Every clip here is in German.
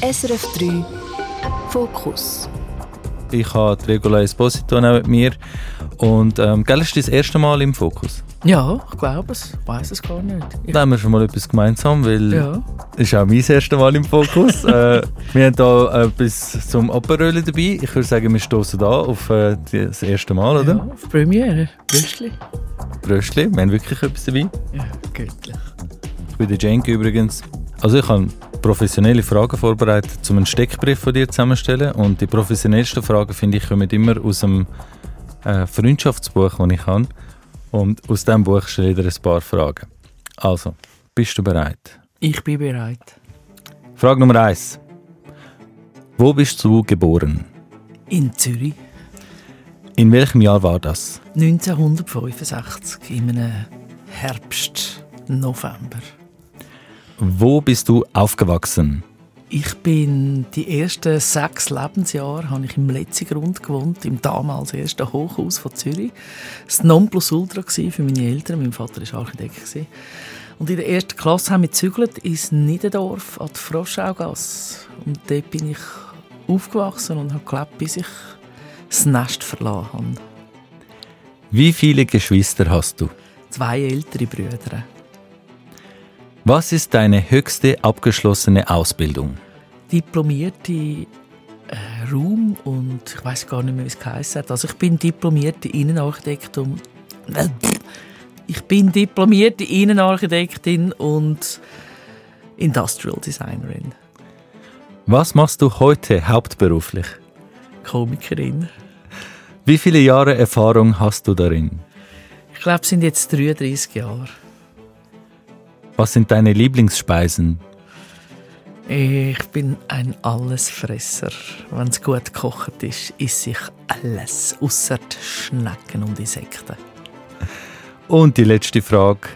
SRF 3 Fokus. Ich habe Regula Esposito mit mir. Und ähm, gell, ist das erste Mal im Fokus? Ja, ich glaube es. Ich weiß es gar nicht. Ich Da haben wir schon mal etwas gemeinsam, weil ja. es ist auch mein erstes Mal im Fokus. äh, wir haben hier etwas zum Aperölen dabei. Ich würde sagen, wir stoßen da auf äh, das erste Mal, oder? Ja, auf Premiere. Brüstli. Bröstli, wir haben wirklich etwas dabei. Ja, göttlich. Ich bin der Cenk übrigens. Also ich habe professionelle Fragen vorbereitet, um einen Steckbrief von dir zusammenzustellen. Und die professionellsten Fragen, finde ich, kommen immer aus dem äh, Freundschaftsbuch, das ich habe. Und aus diesem Buch stelle ich dir ein paar Fragen. Also, bist du bereit? Ich bin bereit. Frage Nummer eins: Wo bist du geboren? In Zürich. In welchem Jahr war das? 1965, in einem Herbst, November. Wo bist du aufgewachsen? Ich bin die ersten sechs Lebensjahre habe ich im Letzigrund gewohnt, im damals ersten Hochhaus von Zürich. Das Nonplusultra war für meine Eltern. Mein Vater war Architekt. Und in der ersten Klasse haben wir gezügelt ins Niederdorf an die Froschaugasse. Und dort bin ich aufgewachsen und habe gelebt, bis ich das Nest verlassen habe. Wie viele Geschwister hast du? Zwei ältere Brüder. Was ist deine höchste abgeschlossene Ausbildung? Diplomierte äh, Raum und ich weiß gar nicht mehr, wie es geheißen hat. Also ich bin diplomierte Innenarchitektin. Ich bin diplomierte Innenarchitektin und Industrial Designerin. Was machst du heute hauptberuflich? Komikerin. Wie viele Jahre Erfahrung hast du darin? Ich glaube, es sind jetzt 33 Jahre. Was sind deine Lieblingsspeisen? Ich bin ein Allesfresser. Wenn es gut gekocht ist, esse ich alles, außer Schnecken und Insekten. Und die letzte Frage.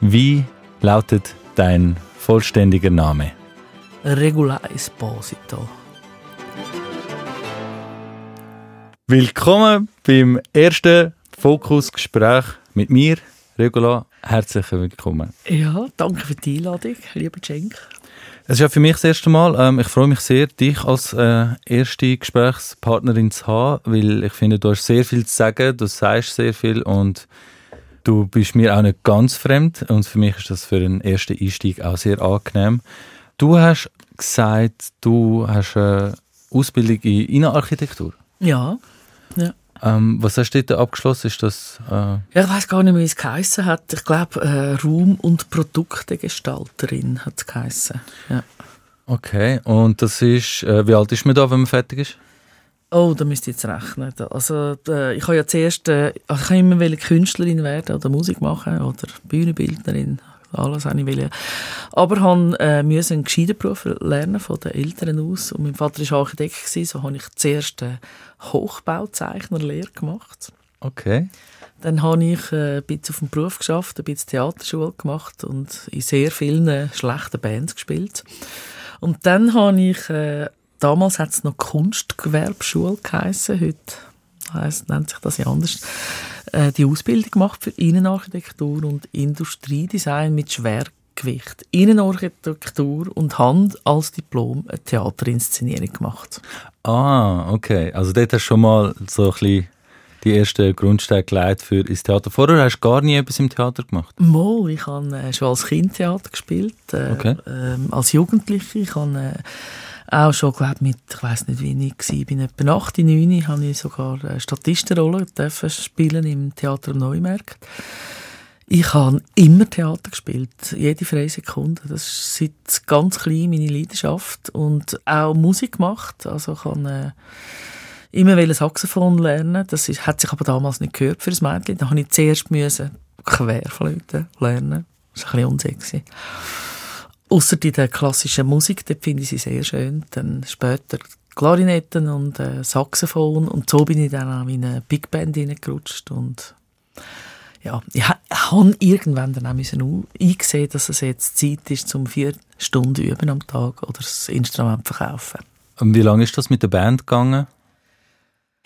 Wie lautet dein vollständiger Name? Regula Esposito. Willkommen beim ersten Fokusgespräch mit mir, Regula. Herzlich willkommen. Ja, danke für die Einladung, lieber Cenk. Es ist ja für mich das erste Mal. Ähm, ich freue mich sehr, dich als äh, erste Gesprächspartnerin zu haben, weil ich finde, du hast sehr viel zu sagen, du sagst sehr viel und du bist mir auch nicht ganz fremd und für mich ist das für einen ersten Einstieg auch sehr angenehm. Du hast gesagt, du hast eine Ausbildung in Innenarchitektur. Ja, ja. Ähm, was hast du dort abgeschlossen? Ist das, äh Ja, ich weiß gar nicht mehr, wie es geheissen hat. Ich glaube, äh, Raum- und Produktegestalterin hat es geheissen. Ja. okay, und das ist, äh, wie alt ist man da, wenn man fertig ist? Oh, da müsst ihr jetzt rechnen. Also, ich habe ja zuerst, äh, also ich habe immer Künstlerin werden oder Musik machen oder Bühnenbildnerin, alles habe ich wollen. Aber habe äh, müssen einen gescheiten Beruf lernen von den Eltern aus. Und mein Vater war Architekt, gewesen, so habe ich zuerst eine Hochbauzeichnerlehre gemacht. Okay. Dann habe ich äh, ein bisschen auf dem Beruf geschafft, ein bisschen Theaterschule gemacht und in sehr vielen schlechten Bands gespielt. Und dann habe ich, äh, damals hat es noch Kunstgewerbeschule geheissen, heute heisst, nennt sich das ja anders, äh, die Ausbildung gemacht für Innenarchitektur und Industriedesign mit Schwergewicht. Innenarchitektur und Hand als Diplom eine Theaterinszenierung gemacht. Ah, okay. Also dort hast du schon mal so ein bisschen die ersten Grundsteine gelegt für ins Theater. Vorher hast du gar nie etwas im Theater gemacht? Mal, ich habe äh, schon als Kind Theater gespielt, äh, Okay. ähm, als Jugendliche. Ich habe äh, auch schon, glaube mit, ich weiß nicht, wie ich war, bin etwa 8, 9, habe ich sogar äh, Statistenrolle spielen im Theater am Neumarkt. Ich habe immer Theater gespielt, jede freie Sekunde. Das ist seit ganz klein meine Leidenschaft und auch Musik gemacht. Also ich habe äh, immer wollte Saxophon lernen. Das ist, hat sich aber damals nicht gehört für ein Mädchen. Da habe ich zuerst müssen Querflöte lernen. Das war ein bisschen unsexy. Ausser in der klassischen Musik, dort finde ich sie sehr schön. Dann später Klarinetten und äh, Saxophon und so bin ich dann auch in eine Big Band hineingerutscht und ja, ich ha- habe irgendwann dann auch müssen eingesehen, dass es jetzt Zeit ist, zum vier Stunden üben am Tag oder das Instrument verkaufen. Und wie lange ist das mit der Band gegangen?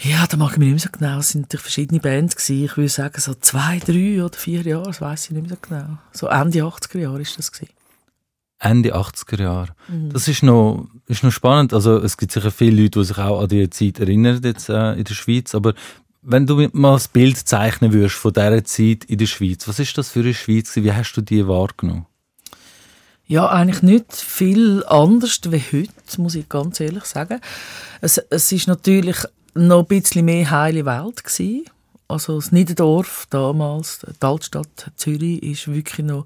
Ja, da mag ich mich nicht mehr so genau. Es sind natürlich verschiedene Bands gewesen. Ich würde sagen, so zwei, drei oder vier Jahre, das weiss ich nicht mehr so genau. So Ende 80er Jahre ist das gewesen. Ende 80er Jahre. Mhm. Das ist noch, ist noch spannend. Also es gibt sicher viele Leute, die sich auch an diese Zeit erinnern jetzt, äh, in der Schweiz. Aber wenn du mal das Bild zeichnen würdest von dieser Zeit in der Schweiz, was ist das für eine Schweiz? Wie hast du die wahrgenommen? Ja, eigentlich nicht viel anders wie heute, muss ich ganz ehrlich sagen. Es, es ist natürlich noch ein bisschen mehr heile Welt gewesen. Also das Niederdorf damals, die Altstadt Zürich, ist wirklich noch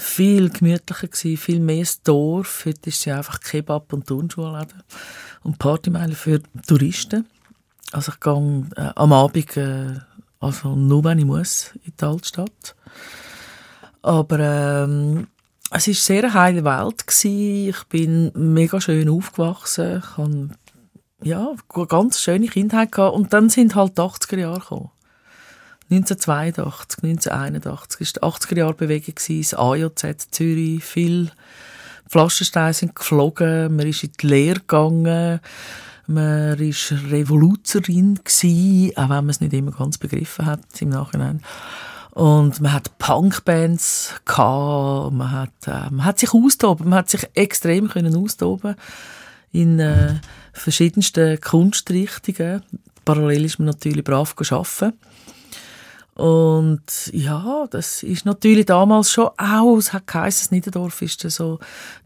viel gemütlicher gewesen, viel mehr das Dorf. Heute ist sie einfach Kebab und Turnschuhläden und Partymeile für Touristen. Also ich gehe äh, am Abend, äh, also nur wenn ich muss, in die Altstadt. Aber ähm, es war sehr eine heile Welt. Gewesen. Ich bin mega schön aufgewachsen. Ich hatte ja, eine ganz schöne Kindheit. Gehabt. Und dann sind halt die 80er Jahre gekommen. 1982, 1981 war die 80er-Jahre-Bewegung, das AJZ Zürich, viel Flaschensteine sind geflogen, man ist in die Lehre gegangen, man war Revoluzerin gewesen, auch wenn man es nicht immer ganz begriffen hat im Nachhinein. Und man hat Punkbands man hat, äh, man hat sich austoben, man hat sich extrem können austoben in äh, verschiedensten Kunstrichtungen. Parallel ist man natürlich brav arbeiten. Und ja, das ist natürlich damals schon auch, es hat geheißen, Niederdorf ist so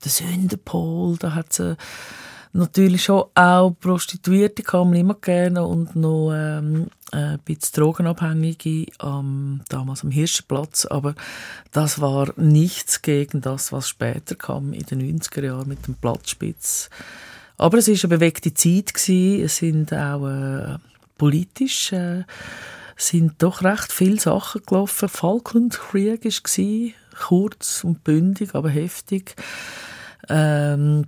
der Sündenpol, da hat es natürlich schon auch Prostituierte kann man immer gerne und noch ähm, ein bisschen Drogenabhängige ähm, damals am Hirschenplatz, aber das war nichts gegen das, was später kam in den 90er Jahren mit dem Platzspitz. Aber es ist eine bewegte Zeit gewesen. es sind auch äh, politisch äh, sind doch recht viele Sachen gelaufen. Falklandkrieg war kurz und bündig, aber heftig. Ähm,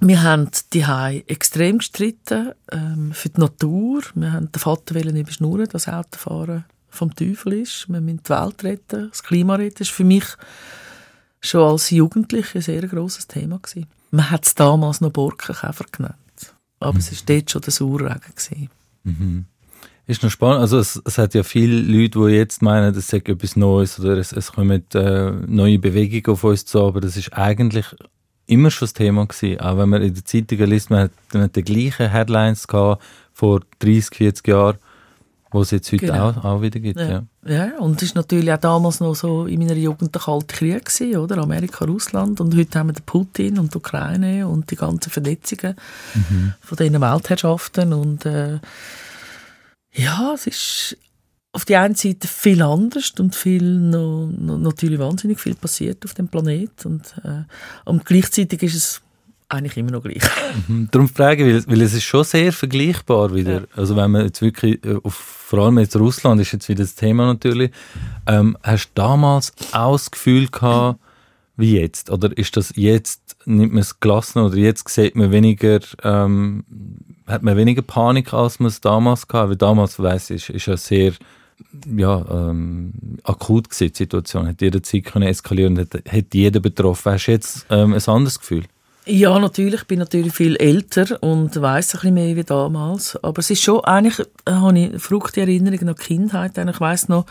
wir haben die extrem gestritten ähm, für die Natur. Wir haben den Vater überschnurren, dass Autofahren vom Teufel ist. Wir müssen die Welt retten, das Klima retten. Das war für mich schon als Jugendliche ein sehr grosses Thema. Gewesen. Man hat es damals noch Borkenkäfer genannt. Aber mhm. es war dort schon der Sauerregen. Mhm. Ist noch spannend. Also es, es hat ja viele Leute, die jetzt meinen, das sei etwas Neues oder es, es kommen äh, neue Bewegungen auf uns zu, aber das ist eigentlich immer schon das Thema gewesen. Auch wenn man in der Zeitung liest, man hat, man hat die gleichen Headlines gehabt vor 30, 40 Jahren, wo es jetzt heute genau. auch, auch wieder gibt. Ja. ja. ja, und es war natürlich auch damals noch so in meiner Jugend der Kalte Krieg, gewesen, oder? Amerika, Russland und heute haben wir den Putin und die Ukraine und die ganzen Vernetzungen mhm. von diesen Weltherrschaften und äh, ja, es ist auf die einen Seite viel anders und viel noch, noch, natürlich wahnsinnig viel passiert auf dem Planet und, äh, und gleichzeitig ist es eigentlich immer noch gleich. Mhm. Darum frage ich, weil, weil es ist schon sehr vergleichbar wieder. Ja. Also wenn man jetzt wirklich, äh, auf, vor allem jetzt Russland ist jetzt wieder das Thema natürlich, ähm, hast du damals auch das Gefühl gehabt, wie jetzt? Oder ist das jetzt, nimmt man es gelassen oder jetzt sieht man weniger, ähm, hat man weniger Panik, als man es damals hatte? Weil damals, weiss ich, ist, ja sehr ja, ähm, akut gewesen, die Situation. Hat jederzeit können eskalieren hat, hat jeder betroffen. Hast du jetzt ähm, ein anderes Gefühl? Ja, natürlich. Ich bin natürlich viel älter und weiß ein bisschen mehr wie damals. Aber es ist schon, eigentlich äh, habe ich fruchte Erinnerungen an die Kindheit. Ich weiß noch,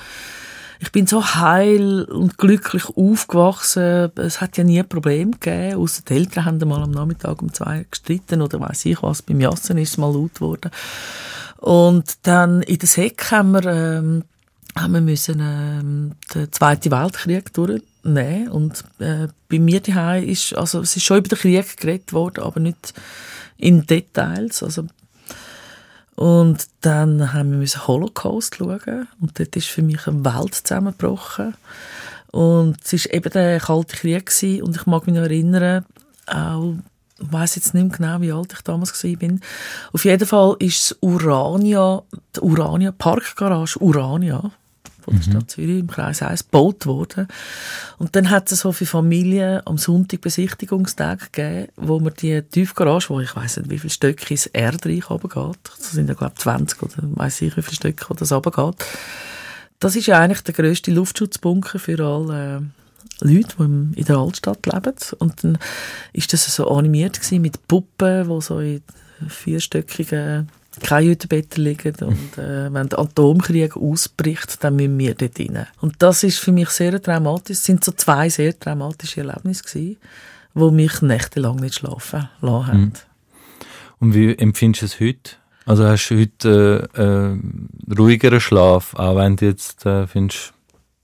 ich bin so heil und glücklich aufgewachsen. Es hat ja nie ein Problem gegeben, außer die Eltern haben mal am Nachmittag um zwei gestritten oder weiß ich was. Beim Jassen ist es mal laut geworden. Und dann in der Säck haben wir, ähm, haben wir müssen ähm, den Zweiten Weltkrieg durchnehmen und äh, bei mir daheim ist, also es ist schon über den Krieg geredet worden, aber nicht in Details. Also und dann haben wir Holocaust schauen und dort ist für mich eine Welt zusammengebrochen. Und es war eben der Kalte Krieg gewesen. und ich mag mich noch erinnern, auch ich weiß jetzt nicht mehr genau, wie alt ich damals war. Auf jeden Fall ist das Urania, die Urania, Parkgarage Urania, von der. Stadt Zürich im Kreis 1 gebaut worden. Und dann hat es so viele Familien am Sonntag Besichtigungstag gegeben, wo man die Tiefgarage, wo ich weiß nicht, wie viele Stöcke ins Erdreich runtergeht, das sind ja glaube ich 20 oder weiß ich, wie viele Stöcke das runtergeht. Das ist ja eigentlich der grösste Luftschutzbunker für alle äh, Leute, die in der Altstadt leben. Und dann ist das so animiert mit Puppen, die so in vierstöckigen keine Hüttenbetten liegen und äh, wenn der Atomkrieg ausbricht, dann müssen wir dort rein. Und das ist für mich sehr traumatisch. Es sind so zwei sehr traumatische Erlebnisse gewesen, die mich nächtelang nicht schlafen lassen haben. Mhm. Und wie empfindest du es heute? Also hast du heute äh, äh, ruhigeren Schlaf, auch wenn du jetzt äh, findest,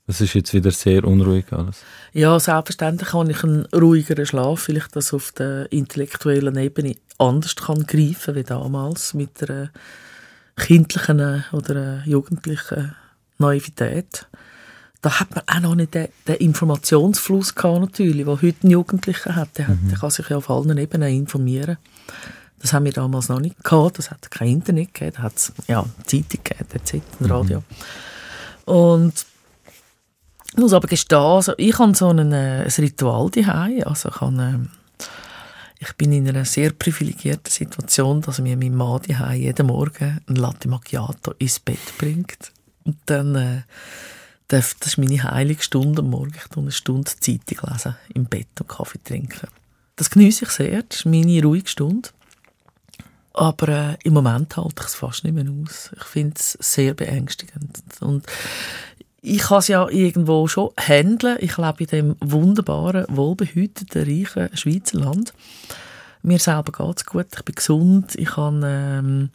es ist jetzt wieder sehr unruhig alles? Ja, selbstverständlich habe ich einen ruhigeren Schlaf, weil ich das auf der intellektuellen Ebene anders kann greifen wie damals mit einer kindlichen oder jugendlichen Naivität. Da hat man auch noch nicht den, den Informationsfluss gehabt, natürlich, den heute ein Jugendlicher hat. Der, mhm. der kann sich ja auf allen Ebenen informieren. Das haben wir damals noch nicht gehabt. Das hat kein Internet gegeben. Da hat es ja, Zeitung gegeben, etc., Radio. Mhm. Und ich muss aber gestehen, also ich habe so ein, äh, ein Ritual daheim. Also ich, habe, äh, ich bin in einer sehr privilegierten Situation, dass mir mein Mann daheim jeden Morgen ein Latte Macchiato ins Bett bringt. Und dann, äh, das ist meine heilige Stunde am Morgen. Ich eine Stunde Zeitung lesen, im Bett und Kaffee trinken. Das genieße ich sehr. Das ist meine ruhige Stunde. Aber äh, im Moment halte ich es fast nicht mehr aus. Ich finde es sehr beängstigend. Und ich kann es ja irgendwo schon handeln. Ich lebe in dem wunderbaren, wohlbehüteten, reichen Schweizer Land. Mir selber geht es gut, ich bin gesund, ich habe ähm,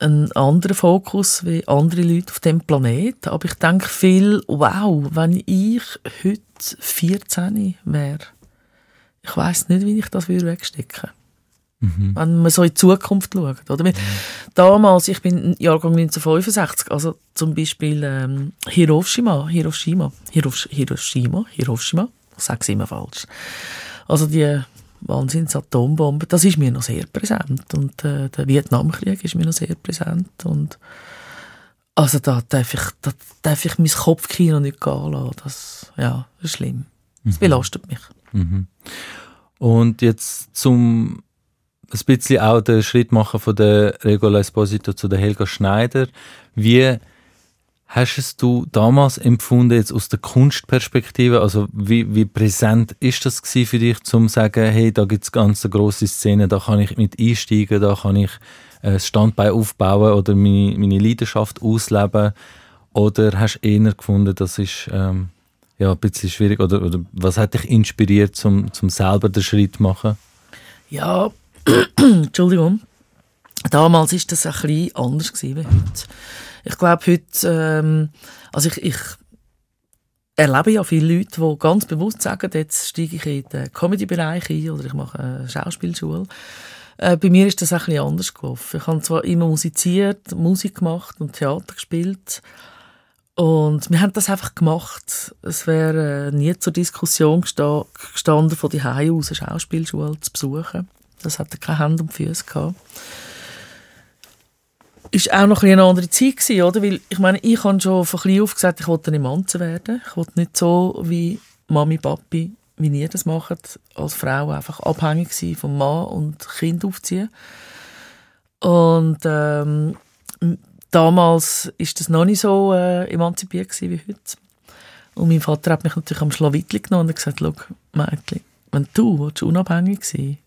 einen anderen Fokus wie andere Leute auf dem Planeten. Aber ich denke viel, wow, wenn ich heute 14 wäre, ich weiß nicht, wie ich das wegstecken würde. Mhm. Wenn man so in die Zukunft schaut. Oder? Mhm. Damals, ich bin Jahrgang 1965, also zum Beispiel ähm, Hiroshima, Hiroshima, Hiroshima, Hiroshima, ich sage es immer falsch. Also die Wahnsinns-Atombombe, das ist mir noch sehr präsent. Und äh, der Vietnamkrieg ist mir noch sehr präsent. Und also da darf ich, da darf ich mein Kopfkino nicht gehen lassen. Das, ja, das ist schlimm. Das mhm. belastet mich. Mhm. Und jetzt zum ein bisschen auch den Schritt machen von der Regola Esposito zu der Helga Schneider. Wie hast es du damals empfunden, jetzt aus der Kunstperspektive? Also wie, wie präsent ist das für dich, zum zu sagen, hey, da gibt es ganz grosse Szenen, da kann ich mit einsteigen, da kann ich ein äh, Standbein aufbauen oder meine, meine Leidenschaft ausleben? Oder hast du eher gefunden, das ist ähm, ja, ein bisschen schwierig? Oder, oder was hat dich inspiriert, zum, zum selber den Schritt zu machen? Ja, Entschuldigung. Damals war das ein bisschen anders wie heute. Ich glaube, heute, ähm, also ich, ich erlebe ja viele Leute, die ganz bewusst sagen, jetzt steige ich in den Comedy-Bereich ein oder ich mache eine Schauspielschule. Äh, bei mir ist das ein bisschen anders gelaufen. Ich habe zwar immer musiziert, Musik gemacht und Theater gespielt. Und wir haben das einfach gemacht. Es wäre äh, nie zur Diskussion gestanden, von die aus eine Schauspielschule zu besuchen. Das hatte keine Hand und Füße gehabt. Ist auch noch ein eine andere Zeit gewesen, oder? Weil, ich meine, ich habe schon von klein auf gesagt, ich wollte eine Manze werden. Ich wollte nicht so wie Mami, Papi, wie ihr das macht, als Frau einfach abhängig sein vom Mann und Kind aufziehen. Und ähm, damals ist das noch nicht so äh, emanzipiert wie heute. Und mein Vater hat mich natürlich am Schlawittli genommen und gesagt, schau, Mädchen, wenn du unabhängig sein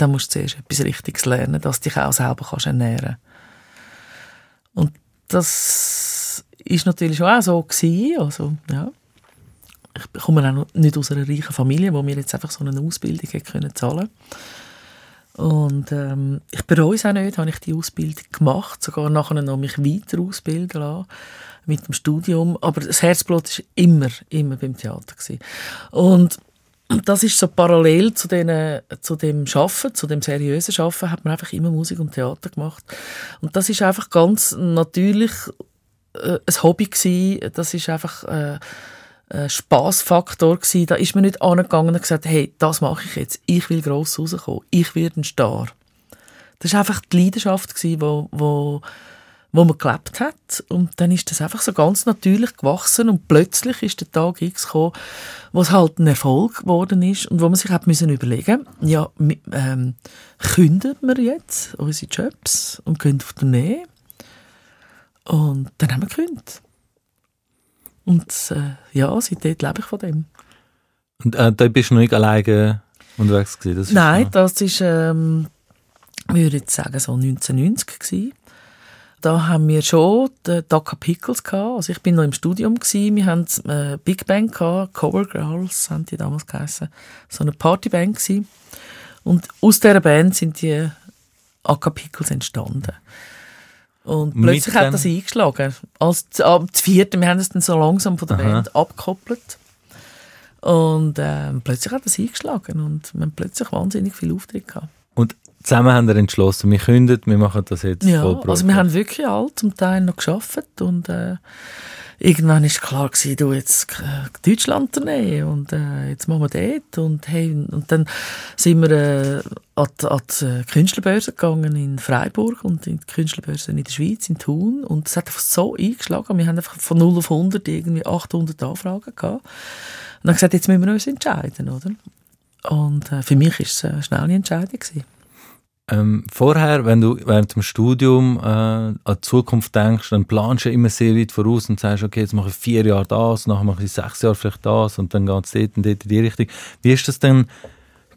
dann musst du zuerst etwas Richtiges lernen, dass du dich auch selber kannst ernähren Und das ist natürlich auch so gewesen. Also, ja. Ich komme auch nicht aus einer reichen Familie, wo mir jetzt einfach so eine Ausbildung hätte können zahlen und ähm, ich bereue es auch nicht, habe ich die Ausbildung gemacht, sogar nachher noch mich weiter ausbilden lassen mit dem Studium. Aber das Herzblut ist immer, immer beim Theater gewesen. Und das ist so parallel zu, den, zu dem Schaffen, zu dem seriösen Schaffen, hat man einfach immer Musik und Theater gemacht. Und das ist einfach ganz natürlich äh, ein Hobby gewesen. Das ist einfach äh, ein Spaßfaktor gewesen. Da ist man nicht angegangen und gesagt, hey, das mache ich jetzt. Ich will gross rauskommen. Ich werde ein Star. Das war einfach die Leidenschaft gewesen, wo, wo wo man gelebt hat. Und dann ist das einfach so ganz natürlich gewachsen und plötzlich ist der Tag X gekommen, wo es halt ein Erfolg geworden ist und wo man sich hat müssen überlegen, ja, ähm, kündigen wir jetzt unsere Jobs und gehen auf die Nähe? Und dann haben wir gekündigt. Und äh, ja, seitdem lebe ich von dem. Und äh, da bist du noch nicht alleine unterwegs gewesen? Das Nein, das ist... Ähm, würde jetzt sagen, so 1990 gewesen. Da haben wir schon die Daka Pickles gehabt. Also ich bin noch im Studium gewesen. Wir haben äh, Big Band gehabt, Cover Girls haben die damals geheißen. So eine Partyband gewesen. Und aus dieser Band sind die Aka Pickles entstanden. Und plötzlich hat das eingeschlagen. Als ab das vierte, wir haben es dann so langsam von der Aha. Band abgekoppelt. Und ähm, plötzlich hat das eingeschlagen und wir haben plötzlich wahnsinnig viel Auftritt gehabt. Zusammen haben wir entschlossen, wir kündigen, wir machen das jetzt Ja, voll also wir haben wirklich all zum Teil noch geschafft und äh, irgendwann ist klar gewesen, du jetzt Deutschland Tournee und äh, jetzt machen wir dort und hey und dann sind wir äh, an, die, an die äh, Künstlerbörse gegangen in Freiburg und in die Künstlerbörse in der Schweiz in Thun und es hat einfach so eingeschlagen, wir haben einfach von 0 auf 100 irgendwie 800 Anfragen gehabt und dann gesagt, jetzt müssen wir uns entscheiden, oder? Und äh, für mich ist es eine schnelle Entscheidung gewesen. Ähm, vorher, wenn du während dem Studium äh, an die Zukunft denkst, dann planst du immer sehr weit voraus und sagst, okay, jetzt mache ich vier Jahre das, nachher mache ich sechs Jahre vielleicht das und dann geht es dort und dort in die Richtung. Wie ist das denn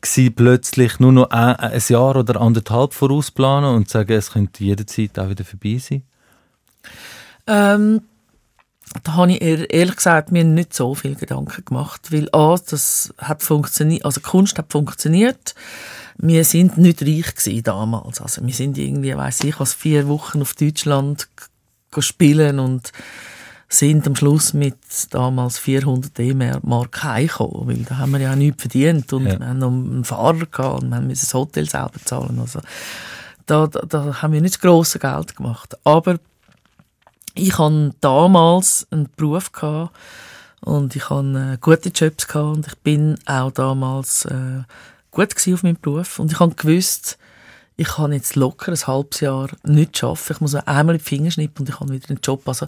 gewesen, plötzlich nur noch ein, ein Jahr oder anderthalb vorausplanen und sagen, es könnte jederzeit auch wieder vorbei sein? Ähm, da habe ich ehr- ehrlich gesagt mir nicht so viel Gedanken gemacht, weil A, das hat funktioniert, also Kunst hat funktioniert. Wir sind nicht reich gewesen damals, also wir sind irgendwie, weiß ich, was vier Wochen auf Deutschland spielen und sind am Schluss mit damals 400 D-Mark heimgekommen, weil da haben wir ja nichts verdient und Ja. wir haben noch einen Fahrer gehabt und wir müssen das Hotel selber zahlen, also da, da, da haben wir nicht das grosse Geld gemacht, aber ich hatte damals einen Beruf gehabt und ich hatte äh, gute Jobs gehabt und ich bin auch damals äh, gut auf meinem Beruf und ich habe gewusst, ich kann jetzt locker ein halbes Jahr nicht schaffen. Ich muss mir einmal in die Finger schnippen und ich habe wieder einen Job. Also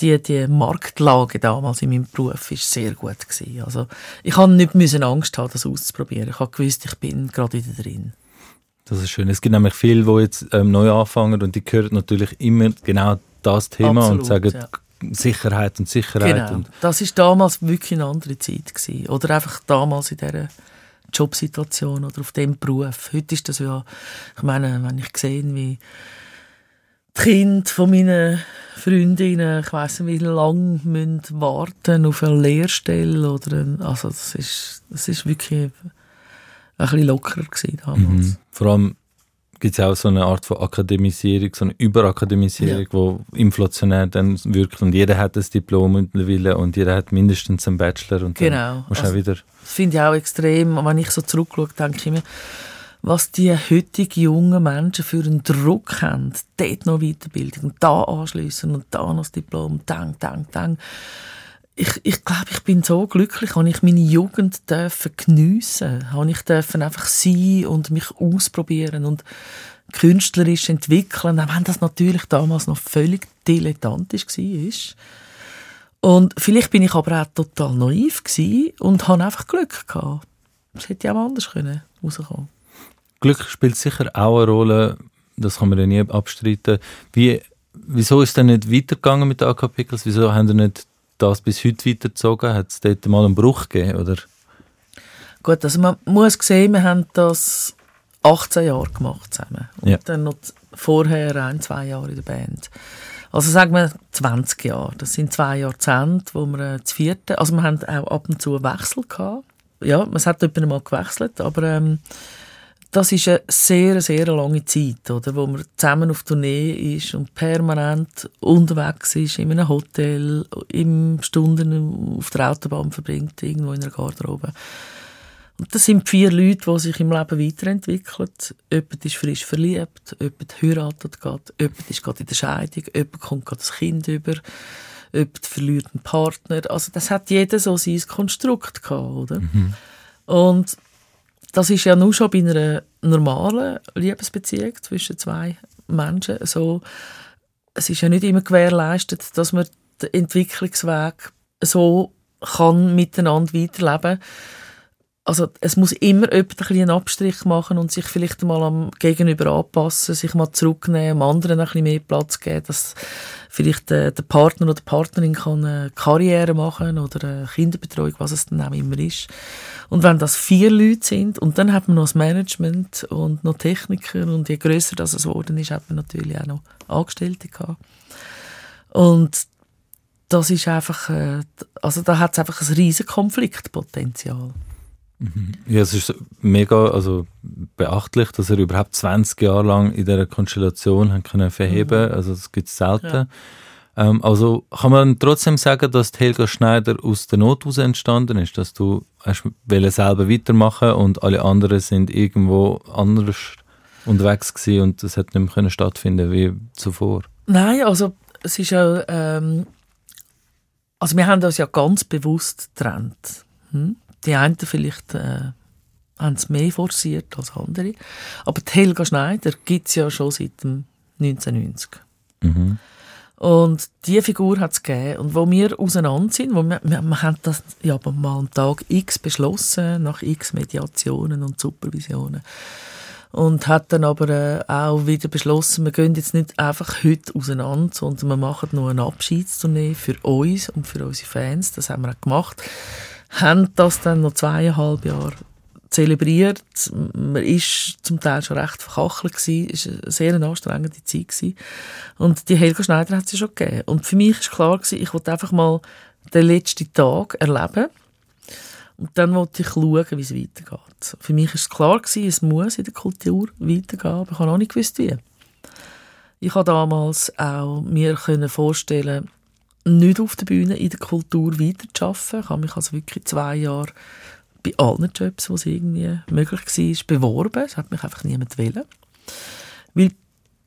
die, die Marktlage damals in meinem Beruf ist sehr gut gewesen. Also ich habe nicht müssen Angst haben, das auszuprobieren. Ich habe gewusst, ich bin gerade wieder drin. Das ist schön. Es gibt nämlich viele, die jetzt ähm, neu anfangen und die hören natürlich immer genau das Thema und Absolut, sagen ja. Sicherheit und Sicherheit. Genau. Und Das ist damals wirklich eine andere Zeit gewesen. Oder einfach damals in dieser Jobsituation oder auf dem Beruf. Heute ist das ja, ich meine, wenn ich sehe, wie die Kinder von meinen Freundinnen, ich weiss nicht, wie lange müssen warten auf eine Lehrstelle oder ein, also das ist, das ist wirklich ein bisschen lockerer gewesen damals. Mhm. Vor allem gibt es auch so eine Art von Akademisierung, so eine Überakademisierung, die inflationär dann wirkt und jeder hat das Diplom mittlerweile und jeder hat mindestens einen Bachelor und Genau. dann Also- wieder... Das finde ich auch extrem. Wenn ich so zurückschaue, denke ich mir, was die heutigen jungen Menschen für einen Druck haben, dort noch Weiterbildung und da anschliessen und da noch das Diplom, dang, dang, dang. Ich, ich glaube, ich bin so glücklich, habe ich meine Jugend dürfen geniessen, habe ich dürfen einfach sein und mich ausprobieren und künstlerisch entwickeln, auch wenn das natürlich damals noch völlig dilettantisch war. Und vielleicht bin ich aber auch total naiv und habe einfach Glück gehabt. Es hätte ja auch anders können rauskommen. Glück spielt sicher auch eine Rolle, das kann man ja nie abstreiten. Wie, wieso ist denn nicht weitergegangen mit den AK Pickles? Wieso haben nicht das bis heute weitergezogen? Hat es dort mal einen Bruch gegeben? Oder? Gut, also man muss sehen, wir haben das 18 Jahre gemacht zusammen. Und Ja. dann noch vorher ein, zwei Jahre in der Band. Also sagen wir 20 Jahre. Das sind zwei Jahrzehnte, wo wir äh, das vierte, also wir haben auch ab und zu einen Wechsel gehabt. Ja, es hat etwa mal gewechselt, aber ähm, das ist eine sehr, sehr lange Zeit, oder, wo man zusammen auf Tournee ist und permanent unterwegs ist, in einem Hotel, im Stunden auf der Autobahn verbringt, irgendwo in einer Garderobe. Und das sind vier Leute, die sich im Leben weiterentwickeln. Jemand ist frisch verliebt, jemand heiratet gerade, jemand ist gerade in der Scheidung, jemand kommt gerade ein Kind über, jemand verliert einen Partner. Also das hat jeder so sein Konstrukt gehabt, oder? Und das ist ja nur schon bei einer normalen Liebesbeziehung zwischen zwei Menschen so. Es ist ja nicht immer gewährleistet, dass man den Entwicklungsweg so kann miteinander weiterleben also es muss immer jemand einen Abstrich machen und sich vielleicht mal am Gegenüber anpassen, sich mal zurücknehmen, dem anderen ein bisschen mehr Platz geben, dass vielleicht der, der Partner oder die Partnerin kann eine Karriere machen oder eine Kinderbetreuung, was es dann auch immer ist. Und wenn das vier Leute sind und dann hat man noch das Management und noch Techniker und je größer das es geworden ist, hat man natürlich auch noch Angestellte gehabt. Und das ist einfach, äh, also da hat es einfach ein riesen Konfliktpotenzial. Ja, es ist mega also beachtlich, dass er überhaupt 20 Jahre lang in dieser Konstellation können verheben. Mhm. Also das gibt es selten. Ja. Ähm, also kann man trotzdem sagen, dass Helga Schneider aus der Not heraus entstanden ist, dass du hast selber weitermachen und alle anderen sind irgendwo anders unterwegs gewesen und das hat nicht mehr stattfinden wie zuvor. Nein, also es ist ja ähm, also wir haben das ja ganz bewusst getrennt. Hm? Die einen vielleicht äh, haben es mehr forciert als andere. Aber die Helga Schneider gibt es ja schon seit dem 1990. Mhm. Und diese Figur hat es gegeben. Und wo wir auseinander sind, wo wir, wir, wir haben das ja mal am Tag X beschlossen, nach X Mediationen und Supervisionen. Und hat dann aber äh, auch wieder beschlossen, wir gehen jetzt nicht einfach heute auseinander, sondern wir machen nur eine Abschiedstournee für uns und für unsere Fans. Das haben wir auch gemacht haben das dann noch zweieinhalb Jahre zelebriert. Man ist zum Teil schon recht verkachelt gewesen. Es war eine sehr anstrengende Zeit gewesen. Und die Helga Schneider hat sie schon gegeben. Und für mich ist klar gewesen, ich wollte einfach mal den letzten Tag erleben. Und dann wollte ich schauen, wie es weitergeht. Für mich ist klar gewesen, es muss in der Kultur weitergehen, aber ich habe auch nicht gewusst, wie. Ich habe damals auch mir vorstellen nicht auf der Bühne in der Kultur weiterzuarbeiten. Ich habe mich also wirklich zwei Jahre bei allen Jobs, wo es irgendwie möglich war, beworben. Es hat mich einfach niemand wollen. Weil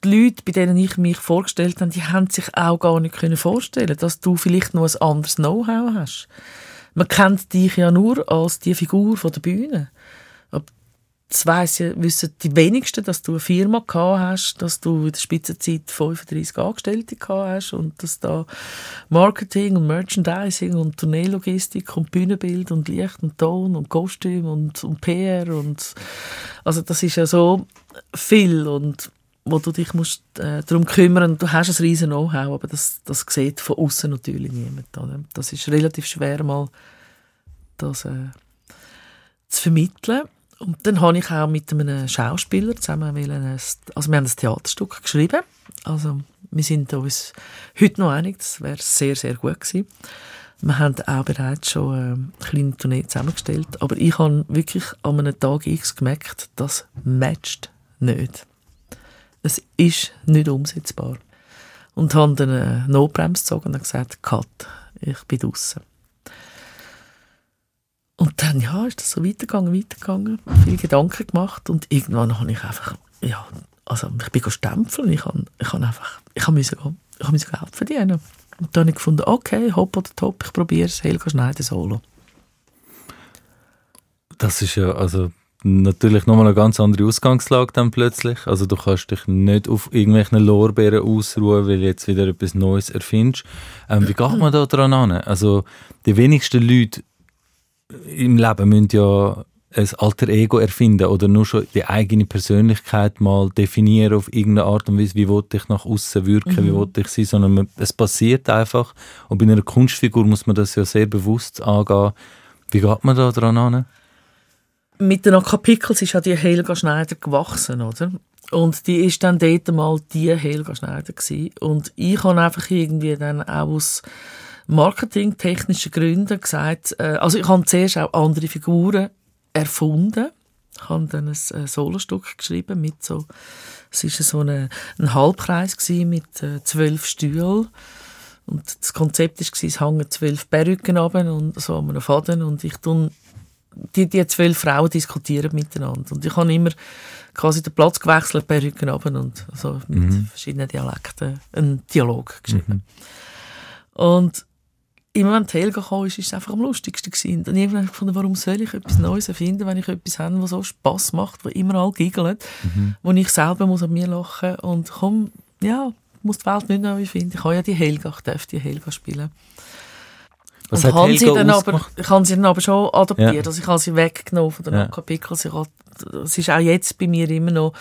die Leute, bei denen ich mich vorgestellt habe, die haben sich auch gar nicht vorstellen dass du vielleicht noch ein anderes Know-how hast. Man kennt dich ja nur als die Figur von der Bühne das weiss wissen die wenigsten, dass du eine Firma gehabt hast, dass du in der Spitzenzeit 35 Angestellte gehabt hast und dass da Marketing und Merchandising und Tourneelogistik und Bühnenbild und Licht und Ton und Kostüm und, und PR und also das ist ja so viel und wo du dich musst äh, darum kümmern du hast ein riesen Know-how, aber das, das sieht von außen natürlich niemand. Oder? Das ist relativ schwer mal das äh, zu vermitteln und dann habe ich auch mit einem Schauspieler zusammen ein, also wir haben ein Theaterstück geschrieben. Also wir sind uns heute noch einig, das wäre sehr, sehr gut gewesen. Wir haben auch bereits schon eine kleine Tournee zusammengestellt, aber ich habe wirklich an einem Tag X gemerkt, das matcht nicht. Es ist nicht umsetzbar. Und habe dann eine Notbremse gezogen und gesagt, Cut, ich bin draußen. Und dann, ja, ist das so weitergegangen, weitergegangen. Viele Gedanken gemacht und irgendwann habe ich einfach, ja, also ich bin stempeln, ich habe, ich einfach, ich habe müssen, ich Geld verdienen. Und dann habe ich gefunden, okay, hopp oder top, ich probiere es, Helga Schneider Solo. Das ist ja, also natürlich nochmal eine ganz andere Ausgangslage dann plötzlich. Also du kannst dich nicht auf irgendwelchen Lorbeeren ausruhen, weil jetzt wieder etwas Neues erfindest. Ähm, wie geht man da dran an? Also die wenigsten Leute im Leben müssen ja ein alter Ego erfinden oder nur schon die eigene Persönlichkeit mal definieren auf irgendeine Art und Weise, wie wollte ich nach außen wirken, mhm. wie wollte ich sein, sondern man, es passiert einfach und bei einer Kunstfigur muss man das ja sehr bewusst angehen. Wie geht man da dran an? Mit den Kapikels ist ja die Helga Schneider gewachsen, oder? Und die ist dann dort mal die Helga Schneider gewesen. Und ich habe einfach irgendwie dann auch aus marketingtechnischen Gründen gesagt, äh, also ich habe zuerst auch andere Figuren erfunden. Ich habe dann ein äh, Solostück geschrieben mit so, es war so eine, ein Halbkreis mit äh, zwölf Stühlen. Und das Konzept war, es hängen zwölf Perücken ab und so an einem Faden und ich tun die, die zwölf Frauen diskutieren miteinander. Und ich habe immer quasi den Platz gewechselt, Perücken ab und so mit mhm. verschiedenen Dialekten einen Dialog geschrieben. Mhm. Und immer wenn die Helga kam, ist es einfach am lustigsten gewesen. Und irgendwann habe ich gefunden, warum soll ich etwas Neues erfinden, wenn ich etwas habe, was so Spass macht, wo immer alle giggeln, mhm. wo ich selber muss an mir lachen und komm, ja, muss die Welt nicht neu finden. Ich habe ja die Helga, ich darf die Helga spielen. Was und habe sie dann aber, ich habe sie dann aber schon adoptiert. Ja. Also ich habe sie weggenommen von den Ja. Habe- Es ist auch jetzt bei mir immer noch,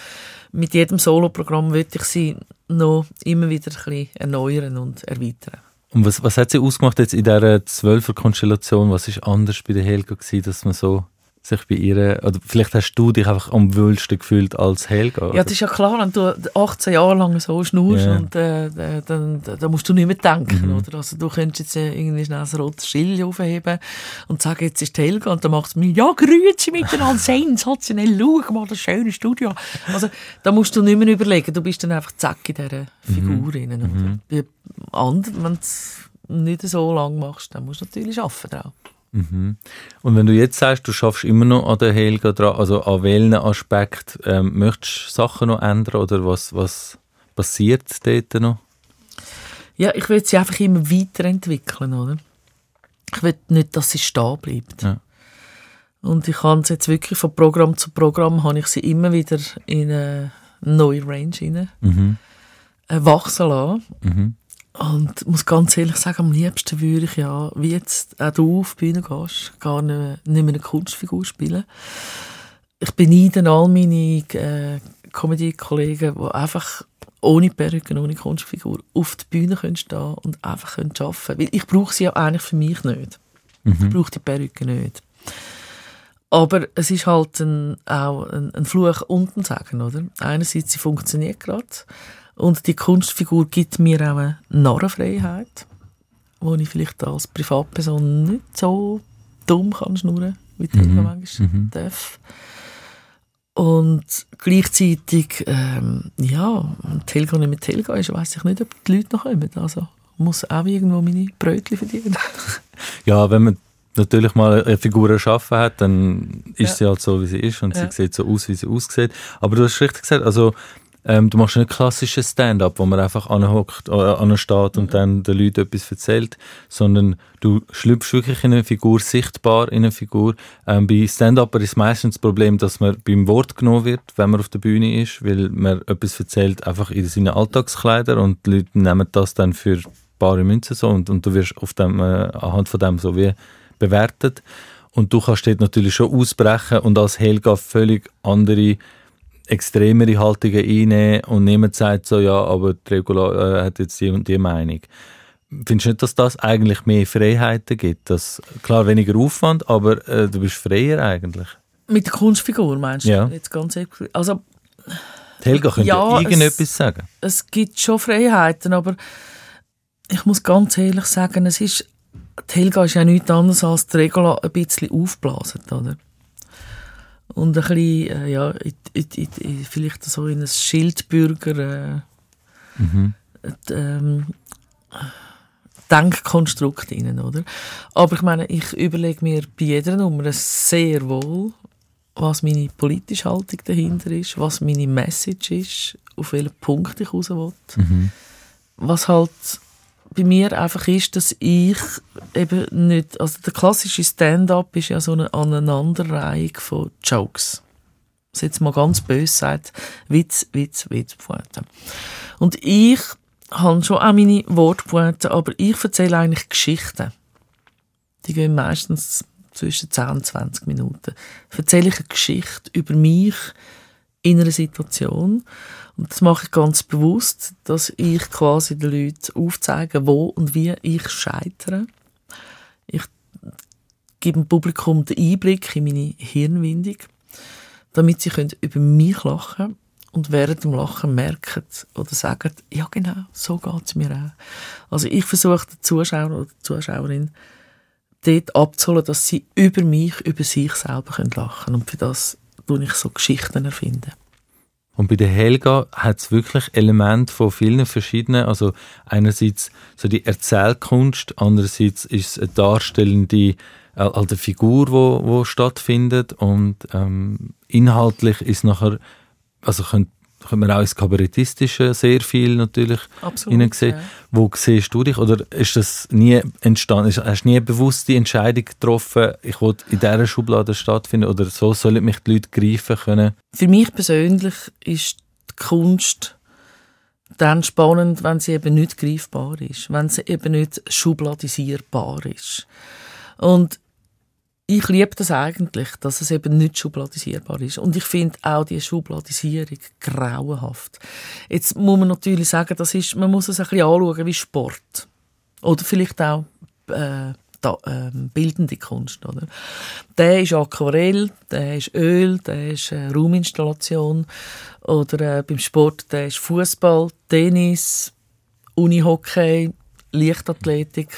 mit jedem Soloprogramm will ich sie noch immer wieder ein bisschen erneuern und erweitern. Und was, was hat sie ausgemacht jetzt in dieser Zwölfer-Konstellation? Was ist anders bei der Helga gewesen, dass man so sich bei ihr, oder vielleicht hast du dich einfach am wohlsten gefühlt als Helga? Ja, das ist ja klar, wenn du 18 Jahre lang so schnurst, Ja. und, äh, äh, dann, da da musst du nicht mehr denken. Mhm. Oder? Also, du könntest jetzt äh, irgendwie schnell ein rotes Schild aufheben und sagen, jetzt ist Helga. Und dann macht es mir, ja, grüezi miteinander, sensationell, schau mal das schöne Studio. Also, da musst du nicht mehr überlegen, du bist dann einfach zack in dieser Figur. Oder? Bei anderen, wenn du es nicht so lang machst, dann musst du natürlich arbeiten drauf. Mhm. Und wenn du jetzt sagst, du schaffst immer noch an der Helga dran, also an welchen Aspekt ähm, möchtest du Sachen noch ändern oder was, was passiert dort noch? Ja, ich will sie einfach immer weiterentwickeln, oder? Ich will nicht, dass sie stehen bleibt. Ja. Und ich kann sie jetzt wirklich von Programm zu Programm, habe ich sie immer wieder in eine neue Range rein, Mhm. äh, wachsen lassen. Mhm. Und muss ganz ehrlich sagen, am liebsten würde ich ja, wie jetzt auch du auf die Bühne gehst, gar nicht, nicht mehr eine Kunstfigur spielen. Ich beneide all meine äh, Comedy-Kollegen, die einfach ohne Perücke, ohne Kunstfigur auf die Bühne können stehen und einfach können arbeiten können. Weil ich brauche sie ja eigentlich für mich nicht. Ich brauche die Perücke nicht. Aber es ist halt ein, auch ein, ein Fluch und ein Segen, oder? Einerseits, sie funktioniert gerade und die Kunstfigur gibt mir auch eine Narrenfreiheit, wo ich vielleicht als Privatperson nicht so dumm kann schnurren, wie die Helga manchmal darf. Und gleichzeitig, ähm, ja, Helga nicht mit Helga ist, weiss ich nicht, ob die Leute noch kommen. Also muss auch irgendwo meine Brötchen verdienen. Ja, wenn man natürlich mal eine Figur erschaffen hat, dann ist Ja. sie halt so, wie sie ist und Ja. sie sieht so aus, wie sie aussieht. Aber du hast richtig gesagt, also ähm, du machst nicht klassischen Stand-up, wo man einfach anhockt, äh, ansteht und dann den Leuten etwas erzählt, sondern du schlüpfst wirklich in eine Figur, sichtbar in eine Figur. Ähm, bei Stand-Upper ist meistens das Problem, dass man beim Wort genommen wird, wenn man auf der Bühne ist, weil man etwas erzählt, einfach in seinen Alltagskleider und die Leute nehmen das dann für bare Münze so und, und du wirst auf dem, äh, anhand von dem so wie bewertet. Und du kannst dort natürlich schon ausbrechen und als Helga völlig andere, extremere Haltungen einnehmen und niemand sagt so, ja, aber die Regula äh, hat jetzt die und die Meinung. Findest du nicht, dass das eigentlich mehr Freiheiten gibt? Dass, klar, weniger Aufwand, aber äh, du bist freier eigentlich. Mit der Kunstfigur meinst du? Ja. Jetzt ganz ehrlich. Also Helga könnte Ja, es- irgendetwas sagen. es gibt schon Freiheiten, aber ich muss ganz ehrlich sagen, es ist, die Helga ist ja nichts anderes als die Regula ein bisschen aufblasen, oder? Und ein bisschen, äh, ja, in, in, in, vielleicht so in ein Schildbürger äh, Mhm. ähm, Denkkonstrukt rein, oder? Aber ich meine, ich überlege mir bei jeder Nummer sehr wohl, was meine politische Haltung dahinter ist, was meine Message ist, auf welchen Punkt ich raus will. Mhm. Was halt bei mir einfach ist, dass ich eben nicht, also der klassische Stand-up ist ja so eine Aneinanderreihung von Jokes. Was jetzt mal ganz böse sagt, Witz, Witz, Witz, Pointe. Und ich habe schon auch meine Wortpointe, aber ich erzähle eigentlich Geschichten. Die gehen meistens zwischen 10 und 20 Minuten. Erzähle ich eine Geschichte über mich in einer Situation. Und das mache ich ganz bewusst, dass ich quasi den Leuten aufzeige, wo und wie ich scheitere. Ich gebe dem Publikum den Einblick in meine Hirnwindung, damit sie können über mich lachen können und während dem Lachen merken oder sagen, ja genau, so geht es mir auch. Also ich versuche den Zuschauer oder die Zuschauerin dort abzuholen, dass sie über mich, über sich selber können lachen Und für das tue ich so Geschichten erfinden. Und bei der Helga hat es wirklich Elemente von vielen verschiedenen, also einerseits so die Erzählkunst, andererseits ist es eine darstellende äh, alte Figur, wo, wo stattfindet und ähm, inhaltlich ist nachher, also könnte können wir auch ins Kabarettistische sehr viel natürlich Absolut, hineinsehen. ja. Wo siehst du dich? Oder ist das nie entstanden? Hast du nie bewusst die Entscheidung getroffen, ich will in dieser Schublade stattfinden oder so sollen mich die Leute greifen können? Für mich persönlich ist die Kunst dann spannend, wenn sie eben nicht greifbar ist, wenn sie eben nicht schubladisierbar ist. Und ich liebe das eigentlich, dass es eben nicht schubladisierbar ist. Und ich finde auch die Schubladisierung grauenhaft. Jetzt muss man natürlich sagen, das ist, man muss es ein bisschen anschauen wie Sport. Oder vielleicht auch äh, da, äh, bildende Kunst. Oder? Der ist Aquarell, der ist Öl, der ist äh, Rauminstallation. Oder äh, beim Sport, der ist Fußball, Tennis, Unihockey, Leichtathletik.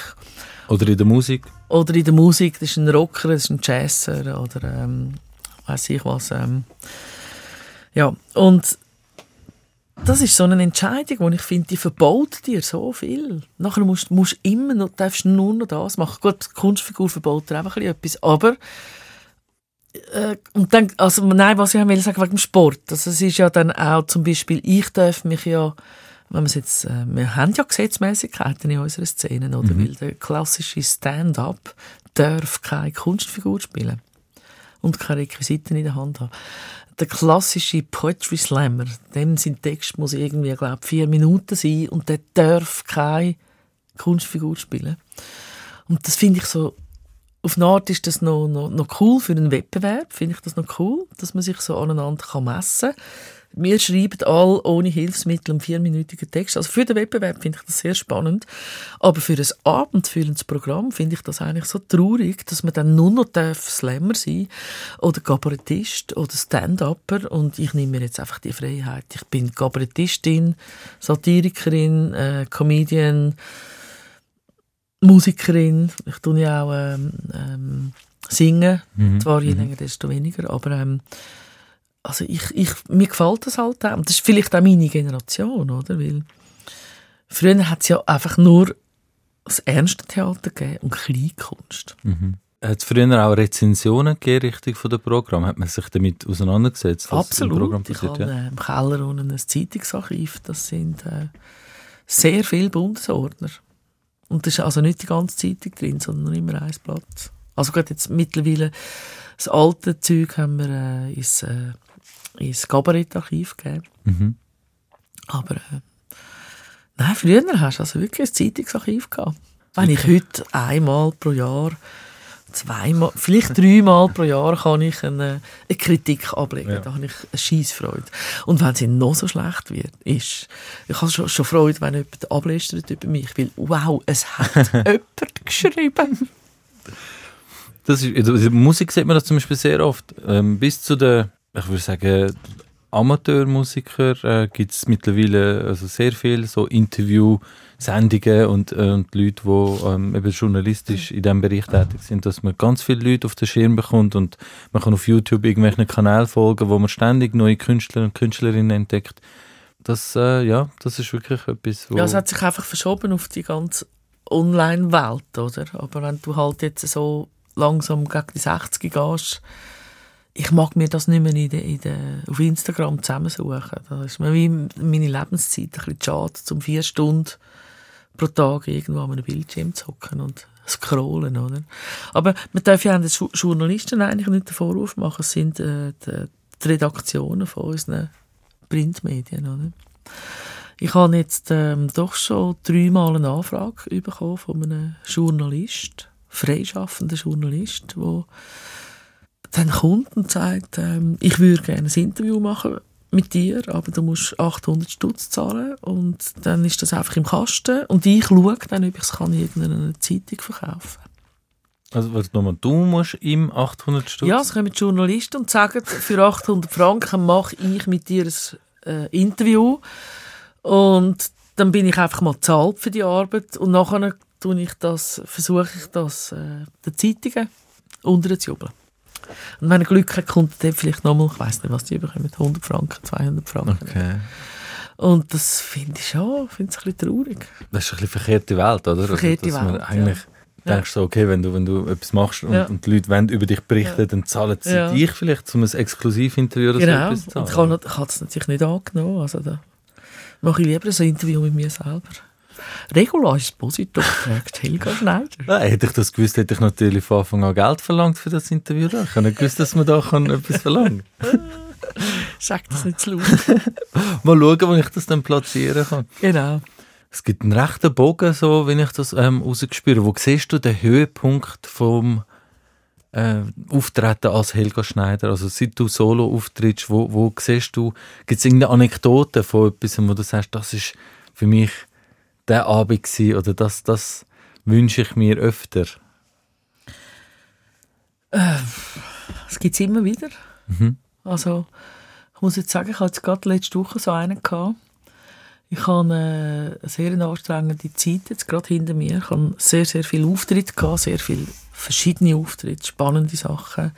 Oder in der Musik? Oder in der Musik, das ist ein Rocker, das ist ein Jazzer oder ähm, weiß ich was. Ähm, ja, und das ist so eine Entscheidung, wo ich finde, die verbaut dir so viel. Nachher musst du immer noch, darfst nur noch das machen. Gut, die Kunstfigur verbaut dir einfach etwas, aber äh, und dann, also nein, was ich will sagen wegen dem Sport, also es ist ja dann auch zum Beispiel, ich darf mich ja wenn man jetzt, äh, wir haben ja Gesetzmäßigkeiten in unserer Szene, oder? Mhm. Weil der klassische Stand-up darf keine Kunstfigur spielen und keine Requisiten in der Hand haben. Der klassische Poetry Slammer, dem sein Text muss irgendwie, glaube vier Minuten sein und der darf keine Kunstfigur spielen. Und das finde ich so, auf eine Art ist das noch, noch, noch cool für einen Wettbewerb, finde ich das noch cool, dass man sich so aneinander kann messen kann wir schreiben all ohne Hilfsmittel einen vierminütigen Text. Also für den Wettbewerb finde ich das sehr spannend. Aber für ein abendfüllendes Programm finde ich das eigentlich so traurig, dass man dann nur noch darf Slammer sein oder Kabarettist oder Stand-Upper. Und ich nehme mir jetzt einfach die Freiheit. Ich bin Kabarettistin, Satirikerin, äh, Comedian, Musikerin. Ich tue ja auch ähm, ähm, singen. Mhm. Zwar je mhm. länger, desto weniger. Aber ähm, also ich, ich, mir gefällt das halt auch. Das ist vielleicht auch meine Generation, oder? Weil früher hat es ja einfach nur das ernste Theater gegeben und Kleinkunst. Mhm. Hat es früher auch Rezensionen gegeben, richtig von dem Programm? Hat man sich damit auseinandergesetzt? Absolut. ich habe ja? im Keller unten ein Zeitungsarchiv. Das sind äh, sehr viele Bundesordner. Und da ist also nicht die ganze Zeitung drin, sondern nur immer ein Platz. Also gerade jetzt mittlerweile das alte Zeug haben wir äh, ins äh, ins Kabarettarchiv gegeben. Mhm. Aber äh, nein, früher hast du also wirklich ein Zeitungsarchiv gehabt. Wenn ich heute einmal pro Jahr, zweimal, vielleicht dreimal pro Jahr kann ich eine, eine Kritik ablegen. Ja. Da habe ich eine Scheissfreude. Und wenn sie noch so schlecht wird, ist, ich habe schon, schon Freude, wenn jemand ablästert über mich, weil wow, es hat jemand geschrieben. Das ist, in der Musik sieht man das zum Beispiel sehr oft. Ähm, bis zu der ich würde sagen, Amateurmusiker äh, gibt es mittlerweile also sehr viel so Interview-Sendungen und, äh, und Leute, die ähm, eben journalistisch in diesem Bereich tätig sind, dass man ganz viele Leute auf den Schirm bekommt und man kann auf YouTube irgendwelchen Kanälen folgen, wo man ständig neue Künstler und Künstlerinnen entdeckt. Das, äh, ja, das ist wirklich etwas, Ja, es hat sich einfach verschoben auf die ganze Online-Welt, oder? Aber wenn du halt jetzt so langsam gegen die 60 gehst, ich mag mir das nicht mehr in de, in de, auf Instagram zusammensuchen. Da ist mir wie meine Lebenszeit ein bisschen schade, um vier Stunden pro Tag irgendwo an einem Bildschirm zu hocken und scrollen, oder? Aber man darf ja den Journalisten eigentlich nicht den Vorwurf machen, es sind äh, die, die, Redaktionen von unseren Printmedien, oder? Ich habe jetzt ähm, doch schon dreimal eine Anfrage bekommen von einem Journalist, freischaffenden Journalist, der dann kommt und sagt, ähm, ich würde gerne ein Interview machen mit dir, aber du musst 800 Stutz zahlen und dann ist das einfach im Kasten und ich schaue dann, ob ich es in irgendeiner Zeitung verkaufen also was nochmal, du musst ihm 800 Stutz? Ja, es kommen Journalisten und sagen, für 800 Franken mache ich mit dir ein äh, Interview und dann bin ich einfach mal zahlt für die Arbeit und nachher tue ich das, versuche ich das äh, den Zeitungen unterzujubeln. Und wenn er Glück hat, kommt er vielleicht nochmal, ich weiß nicht, was die bekommen, 100 Franken, 200 Franken. Okay. Und das finde ich schon, finde ich ein bisschen traurig. Das ist ein bisschen verkehrte Welt, oder? Also, verkehrte also, Welt, eigentlich ja. denkst du, okay, wenn du, wenn du etwas machst und, ja. und die Leute wollen über dich berichten, ja. dann zahlen sie ja. dich vielleicht, um ein Exklusivinterview oder genau. so etwas zu zahlen. Und ich habe es natürlich nicht angenommen. Also da mache ich lieber ein Interview mit mir selber. Regula ist positiv gefragt, Helga Schneider. Nein, hätte ich das gewusst, hätte ich natürlich von Anfang an Geld verlangt für das Interview. Ich habe nicht gewusst, dass man da kann etwas verlangen kann. Sag das nicht zu laut. Mal schauen, wo ich das dann platzieren kann. Genau. Es gibt einen rechten Bogen, so, wenn ich das ähm, rausgespüre. Wo siehst du den Höhepunkt vom äh, Auftreten als Helga Schneider? Also seit du solo auftrittst, wo, wo siehst du, gibt es irgendeine Anekdote von etwas, wo du sagst, das ist für mich der Abend gewesen, oder das, das wünsche ich mir öfter? Es gibt es immer wieder. Mhm. Also, ich muss jetzt sagen, ich hatte gerade letzte Woche so einen gehabt. Ich habe äh, eine sehr anstrengende Zeit jetzt gerade hinter mir. Ich habe sehr, sehr viele Auftritte gehabt, sehr viele verschiedene Auftritte, spannende Sachen.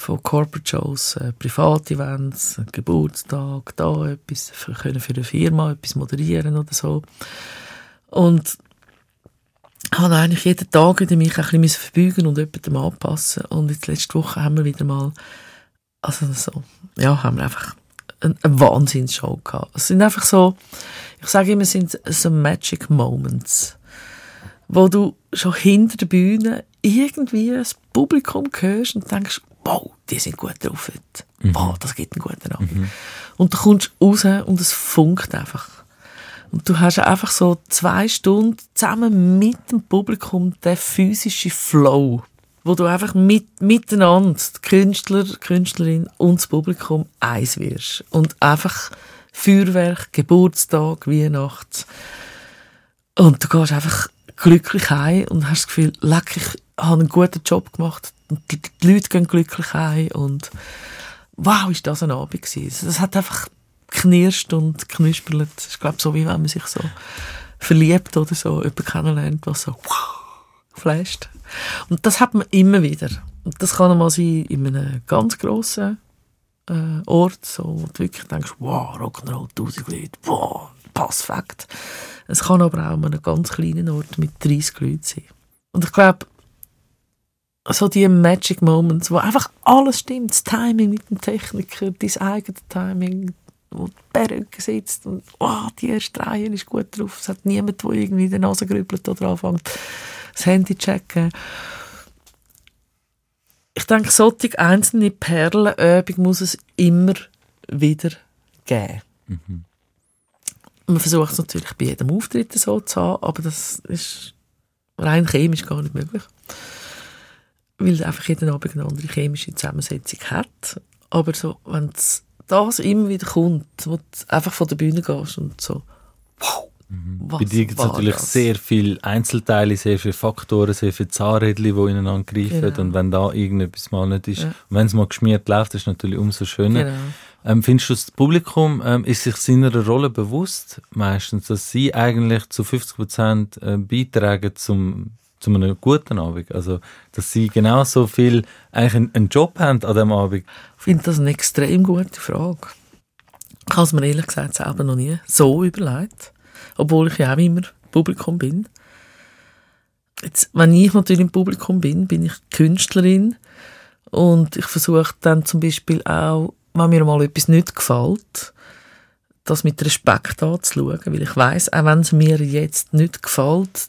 Von Corporate Shows, äh, Privatevents, Geburtstag, da etwas, für, können für eine Firma etwas moderieren oder so. Und habe eigentlich jeden Tag wieder mich ein bisschen verbeugen und jemandem anpassen. Und jetzt letzte Woche haben wir wieder mal, also so, ja, haben wir einfach eine, eine Wahnsinnsshow gehabt. Es sind einfach so, ich sage immer, es sind so Magic Moments, wo du schon hinter der Bühne irgendwie das Publikum hörst und denkst, wow, die sind gut drauf heute. Wow, das gibt einen guten Abend. Und du kommst raus und es funkt einfach. Und du hast einfach so zwei Stunden zusammen mit dem Publikum den physischen Flow, wo du einfach mit, miteinander, Künstler, Künstlerin und das Publikum eins wirst. Und einfach Feuerwerk, Geburtstag, Weihnachten. Und du gehst einfach glücklich heim und hast das Gefühl, leck, ich habe einen guten Job gemacht. Die, die Leute gehen glücklich heim und wow, ist das ein Abend gewesen. Das hat einfach knirscht und knuspert. Das ist, glaube so, wie wenn man sich so verliebt oder so, jemanden kennenlernt, was so wow, flasht. Und das hat man immer wieder. Und das kann mal sein in einem ganz grossen äh, Ort, so, wo du wirklich denkst, wow, Rock'n'Roll, tausend Leute, wow, Passfakt. Es kann aber auch an einem ganz kleinen Ort mit 30 Leuten sein. Und ich glaube, so die Magic Moments, wo einfach alles stimmt, das Timing mit dem Techniker, dein eigenes Timing, wo die Perücke sitzt und oh, die erste Reihe ist gut drauf. Es hat niemand, der irgendwie die Nase grübelt oder anfängt, das Handy checken. Ich denke, solche einzelne Perlenübung muss es immer wieder geben. Man versucht es natürlich bei jedem Auftritt so zu haben, aber das ist rein chemisch gar nicht möglich. Weil einfach jeden Abend eine andere chemische Zusammensetzung hat. Aber so, wenn das immer wieder kommt, wo du einfach von der Bühne gehst und so, wow, was Bei dir gibt es natürlich das? sehr viele Einzelteile, sehr viele Faktoren, sehr viele Zahnrädchen, die ineinander greifen. Genau. Und wenn da irgendetwas mal nicht ist, Ja. und wenn es mal geschmiert läuft, ist es natürlich umso schöner. Genau. Ähm, findest du, das Publikum ähm, ist sich seiner Rolle bewusst, meistens, dass sie eigentlich zu 50 Prozent äh, beitragen zum, zu einem guten Abend? Also, dass sie genauso viel eigentlich einen, Job haben an dem Abend? Ich finde das eine extrem gute Frage. Ich habe es mir ehrlich gesagt selber noch nie so überlegt. Obwohl ich ja auch immer Publikum bin. Jetzt, wenn ich natürlich im Publikum bin, bin ich Künstlerin. Und ich versuche dann zum Beispiel auch, wenn mir mal etwas nicht gefällt, das mit Respekt anzuschauen. Weil ich weiß, auch wenn es mir jetzt nicht gefällt,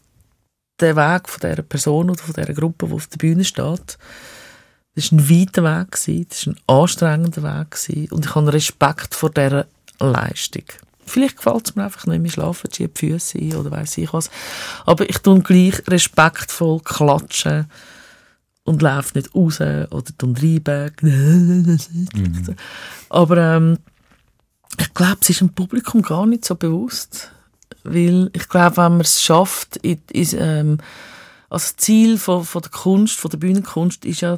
der Weg von dieser Person oder von dieser Gruppe, die auf der Bühne steht, das war ein weiter Weg, das war ein anstrengender Weg und ich habe Respekt vor dieser Leistung. Vielleicht gefällt es mir einfach nicht mehr schlafen, schiebe die Füße ein oder weiss ich was. Aber ich tue gleich respektvoll klatschen und laufe nicht raus oder tun reiben. Aber ähm, ich glaube, es ist dem Publikum gar nicht so bewusst. Weil ich glaube, wenn man es schafft, in, in, ähm, also das Ziel von, von der Kunst, von der Bühnenkunst ist ja,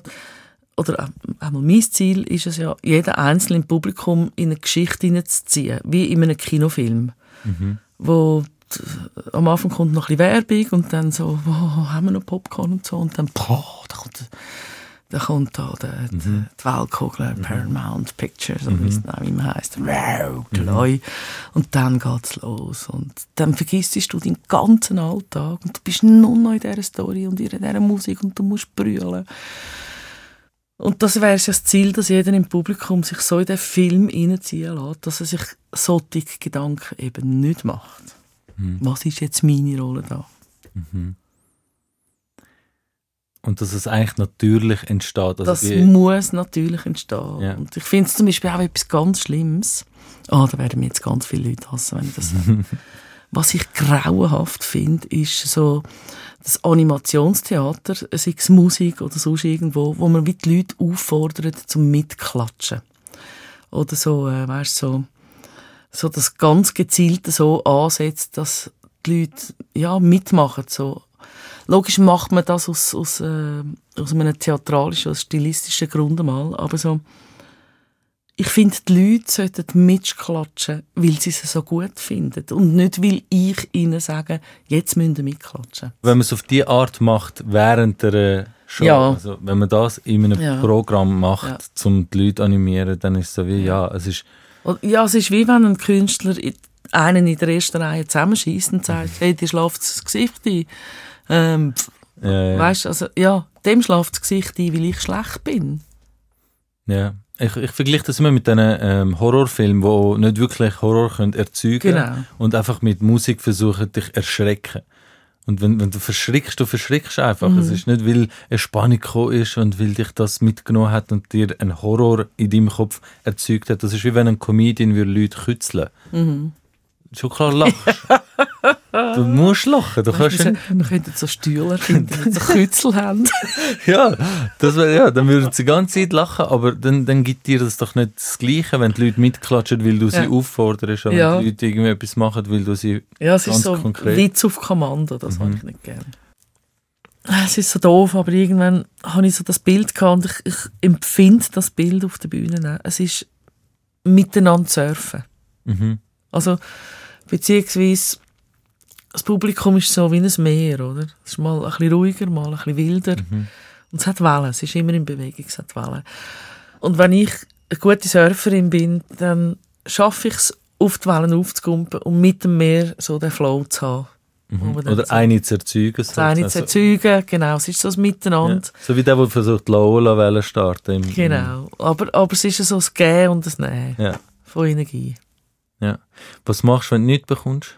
oder auch auch mal mein Ziel ist es ja, jeden Einzelnen im Publikum in eine Geschichte hineinzuziehen, wie in einem Kinofilm, wo d- am Anfang kommt noch ein bisschen Werbung und dann so, oh, haben wir noch Popcorn und so? Und dann, boah, da kommt, da kommt da die, die Weltkugel, Paramount Pictures, oder wie es immer heisst, wow, Gleu. Und dann geht's los. Und dann vergisst du deinen ganzen Alltag. Und du bist nur noch in dieser Story und in dieser Musik und du musst brüllen. Und das wäre ja das Ziel, dass jeder im Publikum sich so in den Film hineinziehen lässt, dass er sich solche Gedanken eben nicht macht. Was ist jetzt meine Rolle da? Und dass es eigentlich natürlich entsteht. Also das muss natürlich entstehen. Ja. Und ich finde es zum Beispiel auch etwas ganz Schlimmes. Ah, da werden mir jetzt ganz viele Leute hassen, wenn ich das sage. Was ich grauenhaft finde, ist so das Animationstheater, sei es Musik oder sonst irgendwo, wo man wie die Leute auffordert zum Mitklatschen. Oder so, äh, weißt so, so das ganz gezielte so ansetzt, dass die Leute ja, mitmachen. So. Logisch macht man das aus, aus, äh, aus einem theatralischen, aus stilistischen Grund mal, aber so, ich finde, die Leute sollten mitklatschen, weil sie es so gut finden und nicht, weil ich ihnen sage, jetzt müssen sie mitklatschen. Wenn man es auf die Art macht, während der äh, Show, Ja. also wenn man das in einem Ja. Programm macht, Ja. um die Leute zu animieren, dann ist es so wie, ja, es ist, Ja, es ist wie wenn ein Künstler in- einen in der ersten Reihe zusammenschießt und sagt, hey, dir schläft das Gesicht ein. Ähm, pf, äh, Weißt also, ja, dem schläft das Gesicht ein, weil ich schlecht bin. ja. Ich, ich vergleiche das immer mit diesen ähm, Horrorfilmen, die nicht wirklich Horror können erzeugen Genau. und einfach mit Musik versuchen, dich erschrecken. Und wenn, wenn du verschrickst, du verschrickst einfach. Mhm. Es ist nicht, weil eine Spannung gekommen ist und weil dich das mitgenommen hat und dir ein Horror in deinem Kopf erzeugt hat. Das ist wie wenn ein Comedian würde Leute kützeln Mhm. Schon klar lachst. du musst lachen. Du kannst Wir, ja, wir könnten so Stühle finden, die so Kützel haben. ja, das wär, ja, dann würden sie die ganze Zeit lachen, aber dann, dann gibt dir das doch nicht das Gleiche, wenn die Leute mitklatschen, weil du sie Ja. aufforderst, oder Ja. wenn die Leute irgendwie etwas machen, weil du sie... Ja, es Ganz ist so konkret. Witz auf Kommando, das Mhm. habe ich nicht gern. Es ist so doof, aber irgendwann habe ich so das Bild gehabt und ich, ich empfinde das Bild auf der Bühne. auch. Es ist miteinander surfen. Mhm. Also, beziehungsweise, das Publikum ist so wie ein Meer, oder? Es ist mal ein bisschen ruhiger, mal ein bisschen wilder. Mhm. Und es hat Wellen, es ist immer in Bewegung, es hat Wellen. Und wenn ich eine gute Surferin bin, dann schaffe ich es, auf die Wellen aufzukumpen und mit dem Meer so den Flow zu haben. Mhm. Oder so- eine zu erzeugen. Das eine zu erzeugen, genau, es ist so ein Miteinander. ja. So wie der, der versucht, die Lola starten. Im, Genau, aber, aber es ist so ein Gehen und ein Nehmen Ja. von Energie. ja. Was machst du, wenn du nichts bekommst?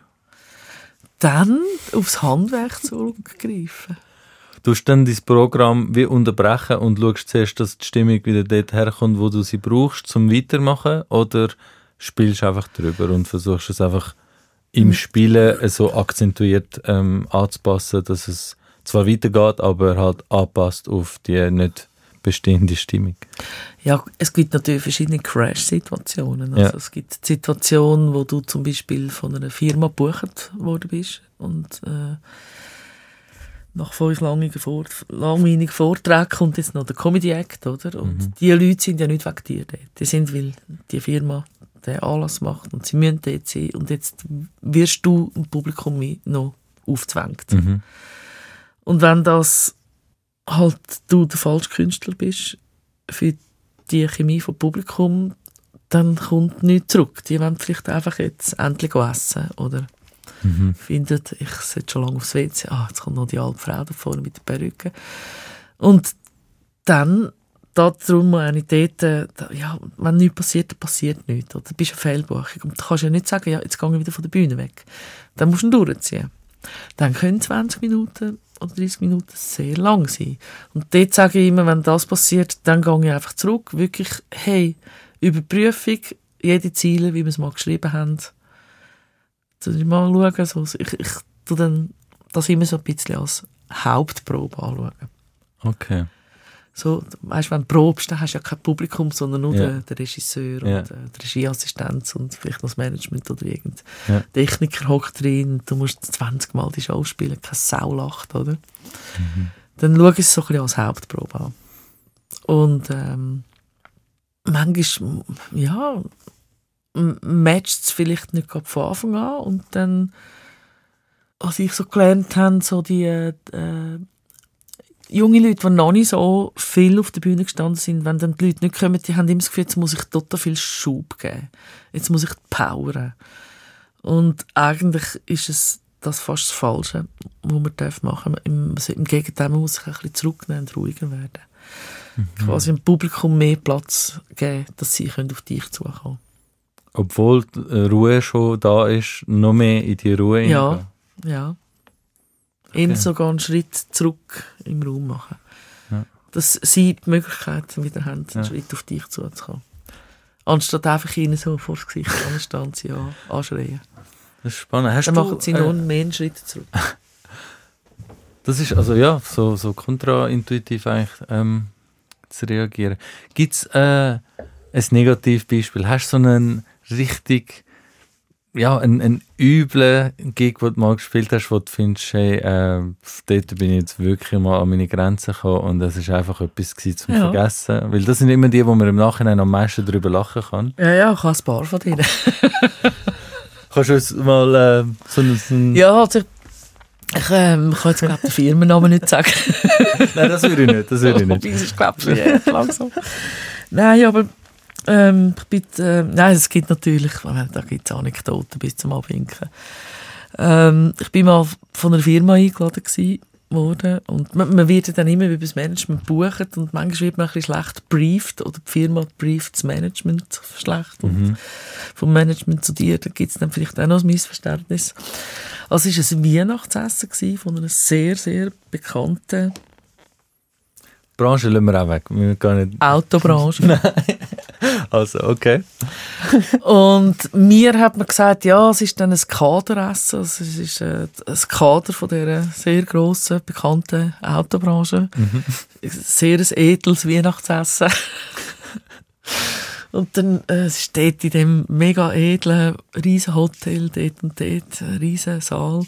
Dann aufs Handwerk zurückgreifen. Du hast dann dein Programm wie unterbrechen und schaust zuerst, dass die Stimmung wieder dort herkommt, wo du sie brauchst, zum Weitermachen? Oder spielst du einfach drüber und versuchst es einfach im Mhm. Spielen so akzentuiert ähm, anzupassen, dass es zwar weitergeht, aber halt anpasst auf die nicht bestehende Stimmung? Ja, es gibt natürlich verschiedene Crash-Situationen. Ja. Also Es gibt Situationen, wo du zum Beispiel von einer Firma gebucht worden bist und äh, nach fünf langweiligen, Vor langweiligen Vorträgen kommt jetzt noch der Comedy Act, oder? Und Mhm. die Leute sind ja nicht wegen dir dort. Die sind, weil die Firma den Anlass macht und sie müssen dort sein und jetzt wirst du im Publikum noch aufgezwängt. Mhm. Und wenn das halt du der falsche Künstler bist für die Chemie vom Publikum, dann kommt nichts zurück. Die wollen vielleicht einfach jetzt endlich essen oder Mhm. finden, ich sollte schon lange aufs WC, ah, jetzt kommt noch die alte Frau da vorne mit der Perücke. Und dann, darum äh, da- ja, wenn nichts passiert, dann passiert nichts. Oder du bist eine Fehlbuchung. Und du kannst ja nicht sagen, ja, jetzt gehe ich wieder von der Bühne weg. Dann musst du ihn durchziehen. Dann können 20 Minuten oder 30 Minuten sehr lang sein. Und dort sage ich immer, wenn das passiert, dann gehe ich einfach zurück. Wirklich, hey, Überprüfung, jede Ziele, wie wir es mal geschrieben haben. Soll ich mal schauen, so, ich, ich tu dann das immer so ein bisschen als Hauptprobe anschauen. Okay. So, weißt, wenn du probst, dann hast du ja kein Publikum, sondern nur Ja. den, den Regisseur Ja. und äh, die Regieassistenz und vielleicht noch das Management oder irgendein Ja. Techniker hockt drin du musst 20 Mal die Show spielen, keine Sau lacht, oder? Mhm. Dann schau ich es so ein bisschen als Hauptprobe an. Und ähm, manchmal, ja, matcht es vielleicht nicht gerade von Anfang an und dann, was ich so gelernt habe, so die äh, junge Leute, die noch nicht so viel auf der Bühne gestanden sind, wenn dann die Leute nicht kommen, die haben immer das Gefühl, jetzt muss ich total viel Schub geben. Jetzt muss ich powern. Und eigentlich ist es das fast das Falsche, was man darf machen Im, also Im Gegenteil, man muss sich ein bisschen zurücknehmen und ruhiger werden. Quasi dem Publikum mehr Platz geben, dass sie können auf dich zukommen Obwohl die Ruhe schon da ist, noch mehr in die Ruhe Ja. hineingehen. Ja. Eher sogar einen Schritt zurück im Raum machen. dass sie die Möglichkeit wieder haben, einen Ja. Schritt auf dich zuzukommen. Anstatt einfach ihnen so vor das Gesicht anstehen sie an, anschreien. Das ist spannend. Hast Dann du, machen sie äh, nur mehr einen Schritt zurück. Das ist also ja so, so kontraintuitiv eigentlich ähm, zu reagieren. Gibt es äh, ein Negativbeispiel? Hast du so einen richtig, ja, einen, einen üblen Gig, den du mal gespielt hast, wo du findest, hey, äh, dort bin ich jetzt wirklich mal an meine Grenzen gekommen und das ist einfach etwas gewesen zum Ja. Vergessen? Weil das sind immer die, wo man im Nachhinein am meisten darüber lachen kann. Ja, ja, ich habe ein paar von denen. Kannst du uns mal äh, so einen... So einen Ja, also ich, ich ähm, kann jetzt glaube den Firmennamen nicht sagen. Nein, das würde ich nicht, das würde ich nicht. Wobei, es ist glaube ich echt langsam. Nein, aber ähm, bin, äh, nein, es gibt natürlich, da gibt es Anekdoten bis zum Abwinken. Ähm, ich bin mal von einer Firma eingeladen gewesen, worden und man, man wird ja dann immer über das Management gebucht und manchmal wird man ein bisschen schlecht brieft oder die Firma brieft das Management schlecht und Mhm. vom Management zu dir, da gibt es dann vielleicht auch noch ein Missverständnis. Also es war ein Weihnachtsessen gewesen von einer sehr, sehr bekannten Branche lassen wir auch weg. Wir gehen nicht... Autobranche. Also, okay. Und mir hat man gesagt, ja, es ist dann ein Kaderessen. Also es ist äh, ein Kader von dieser sehr grossen, bekannten Autobranche. Sehr ein edles Weihnachtsessen. Und dann äh, es ist dort in dem mega edlen riesen Hotel, dort und dort, ein riesen Saal,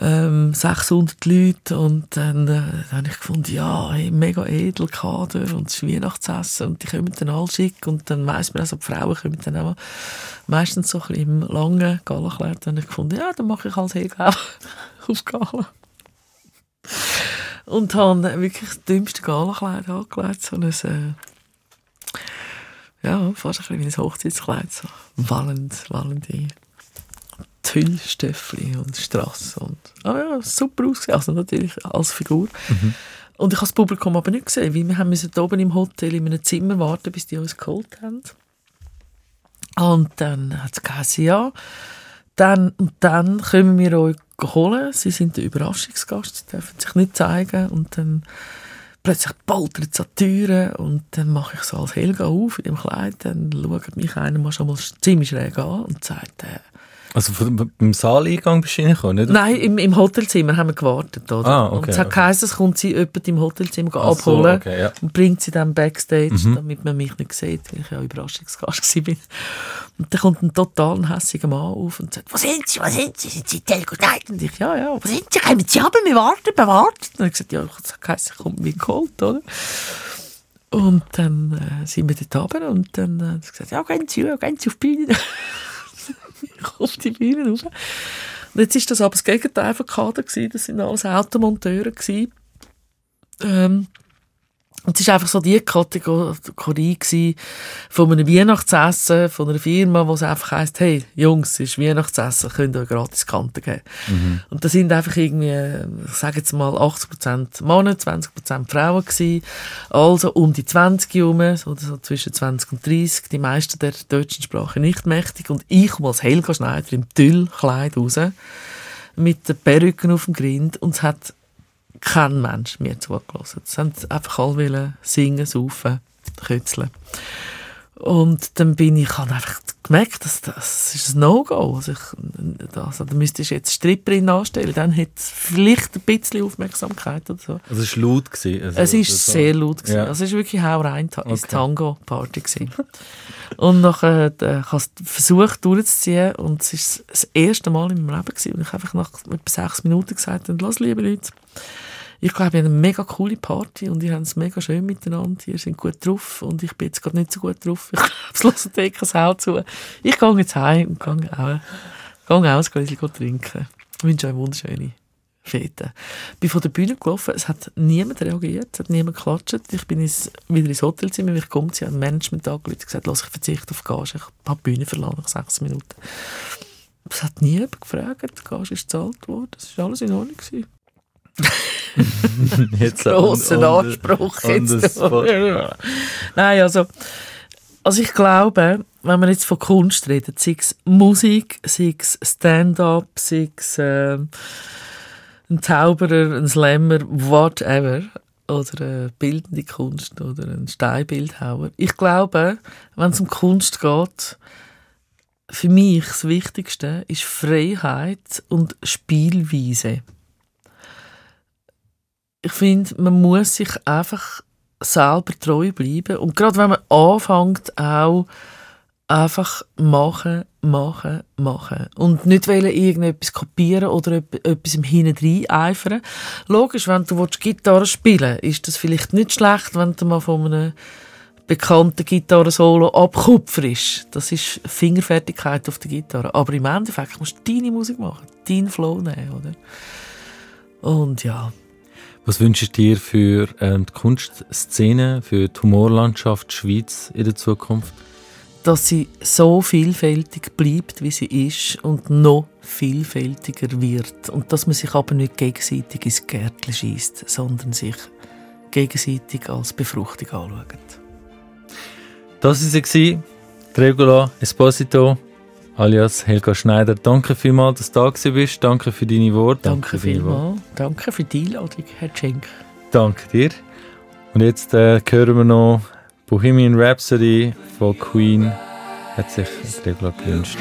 ähm, 600 Leute und dann, äh, dann habe ich gefunden, ja, hey, mega edel Kader und ist Weihnachtsessen und die kommen dann alle schick und dann weiss man auch, so, die Frauen kommen dann auch meistens so ein bisschen im langen Galakleid. Dann habe ich gefunden, ja, dann mache ich als Hegel auf Gala. Und habe wirklich das dümmste Galakleid angelegt, so ein, äh, ja, fast ein bisschen wie ein Hochzeitskleid, so wallend, wallende Tüllstöffli und Strass und ah ja, super ausgesehen, also natürlich als Figur. Und ich habe das Publikum aber nicht gesehen, weil wir haben müssen oben im Hotel in einem Zimmer warten, bis die uns geholt haben. Und dann hat es geheißen, ja, dann und dann können wir euch holen. Sie sind der Überraschungsgast, sie dürfen sich nicht zeigen. Und dann plötzlich poltert es an die Türen und dann mache ich so als Helga auf in dem Kleid. Dann schaut mich einer mal schon mal ziemlich schräg an und sagt, äh, Also beim Saaleingang bist du reingekommen, nicht? Nein, im, im Hotelzimmer haben wir gewartet, oder? Ah, okay, und es hat okay. geheißen, es kommt sie jemand im Hotelzimmer Ach so, abholen okay, ja. und bringt sie dann Backstage, Mhm. damit man mich nicht sieht, weil ich ja Überraschungsgast war. Und dann kommt ein total hässiger Mann auf und sagt, wo sind Sie, wo sind Sie, sind Sie Telco Night? Und ich, ja, ja, wo sind Sie, kommen Sie aber, wir warten, wir warten. Und ich gesagt, ja, es hat geheißen, ich komme mich geholt, oder? Und dann äh, sind wir dort runter und dann äh, hat er gesagt, ja, gehen Sie, gehen Sie auf die Bühne. auf die Bühne rauf. Und jetzt ist das aber das Gegenteil von Kader gewesen. Das sind alles Automonteure gewesen. Ähm, und es war einfach so die Kategorie gewesen von einem Weihnachtsessen, von einer Firma, wo es einfach heisst, hey, Jungs, es ist Weihnachtsessen, könnt ihr euch gratis Kanten geben. Und da sind einfach irgendwie, ich sage jetzt mal, 80% Männer, 20% Frauen gewesen. Also um die 20 herum, so, so zwischen 20 und 30, die meisten der deutschen Sprache nicht mächtig. Und ich komme als Helga Schneider im Tüllkleid raus, mit den Perücken auf dem Grind und es hat kein Mensch mir zugelassen. Sie haben einfach alle wollen singen, saufen, kützeln. Und dann bin ich, habe einfach gemerkt, dass das ist ein No-Go. Also, ich, also da müsste ich jetzt Stripperin anstellen, dann hätte es vielleicht ein bisschen Aufmerksamkeit oder so. Also es war laut. Gewesen, also, Es ist das- sehr laut. Gewesen. Ja. Also es war wirklich auch rein Ta ins Okay. Tango-Party. gewesen. und nachher äh, ich habe es versucht durchzuziehen und es ist das erste Mal in meinem Leben gewesen, und ich einfach nach etwa sechs Minuten gesagt habe, los liebe Leute, ich glaube, wir haben eine mega coole Party und ihr habt es mega schön miteinander, ihr seid gut drauf und ich bin jetzt gerade nicht so gut drauf. Ich das Decke Sau zu. Ich gehe jetzt heim und gehe auch, gehe auch ein Gläschen trinken. Ich wünsche euch eine wunderschöne Fete. Ich bin von der Bühne gelaufen, es hat niemand reagiert, es hat niemand geklatscht. Ich bin ins, wieder ins Hotelzimmer, ich komme, sie haben ein Management angerufen und gesagt, lass, ich verzichte auf Gage, ich habe die Bühne verlassen nach sechs Minuten. Es hat niemand gefragt, die Gage ist gezahlt worden, es war alles in Ordnung. Gewesen. Jetzt Grossen Anspruch jetzt. Nein, also, also ich glaube, wenn man jetzt von Kunst redet, sei es Musik, sei es Stand-up, sei es ähm, ein Zauberer, ein Slammer, whatever, oder eine bildende Kunst oder ein Steinbildhauer. Ich glaube, wenn es um Kunst geht, für mich das Wichtigste ist Freiheit und Spielweise. Ich finde, man muss sich einfach selber treu bleiben und gerade wenn man anfängt, auch einfach machen, machen, machen. Und nicht wollen irgendetwas kopieren oder etwas im Hinten eifern. Logisch, wenn du Gitarre spielen willst, ist das vielleicht nicht schlecht, wenn du mal von einem bekannten Gitarre-Solo abkupferst. Das ist Fingerfertigkeit auf der Gitarre. Aber im Endeffekt musst du deine Musik machen, deinen Flow nehmen, oder? Und ja. Was wünschst du dir für ähm, die Kunstszene, für die Humorlandschaft Schweiz in der Zukunft? dass sie so vielfältig bleibt, wie sie ist und noch vielfältiger wird. Und dass man sich aber nicht gegenseitig ins Gärtchen schießt, sondern sich gegenseitig als Befruchtung anschaut. Das war sie, Regula Esposito, alias Helga Schneider. Danke vielmals, dass du da bist. Danke für deine Worte. Danke, Danke vielmals. Danke für die Einladung, Herr Schenk. Danke dir. Und jetzt äh, hören wir noch Bohemian Rhapsody von Queen hat sich Regula gewünscht.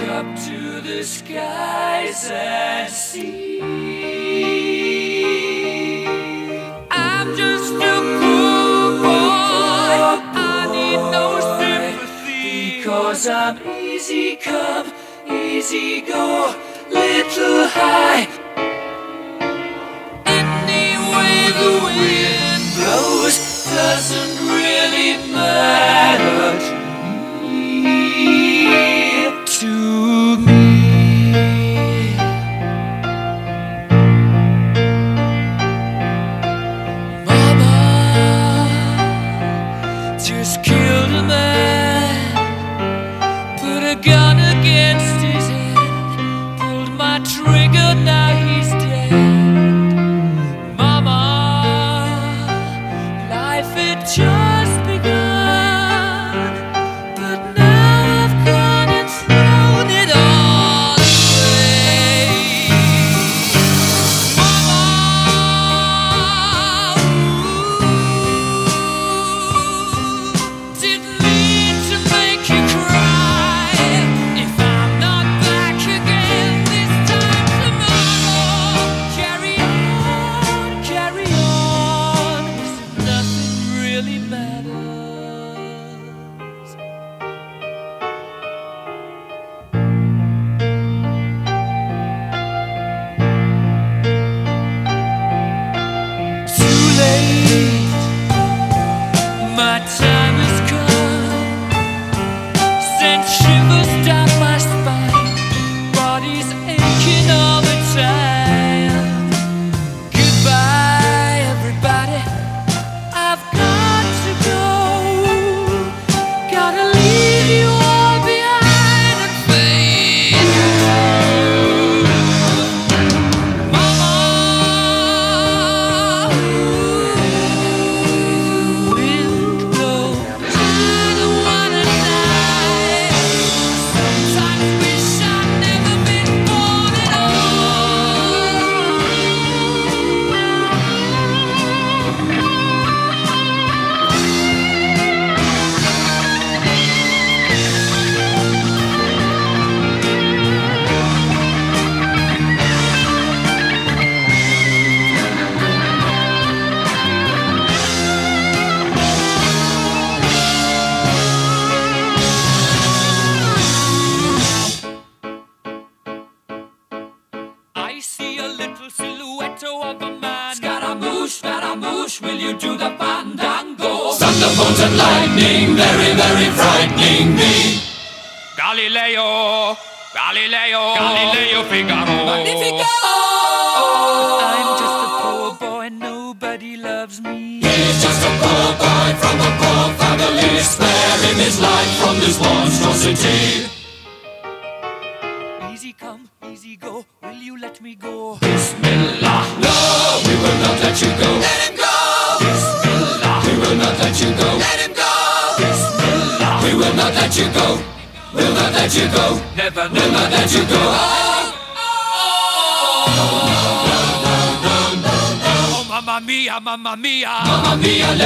Cause I'm easy come, easy go, little high. Any way the wind blows doesn't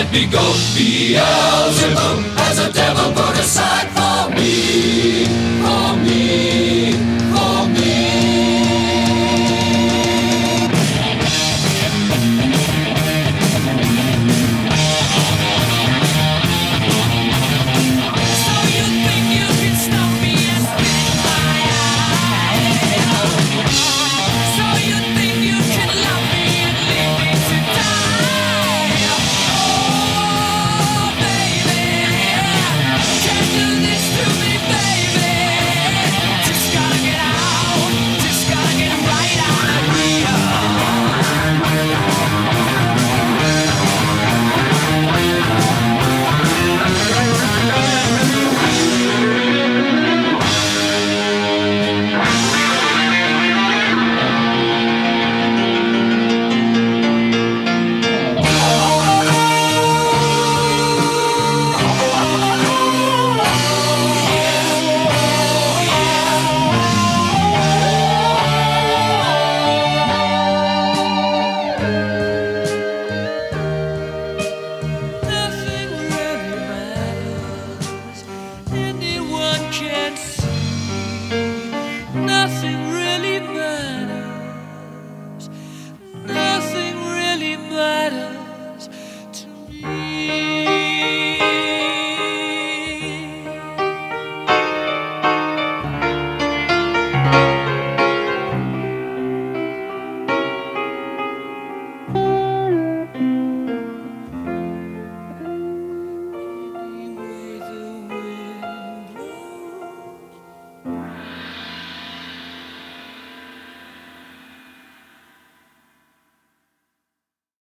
let me go. Beelzebub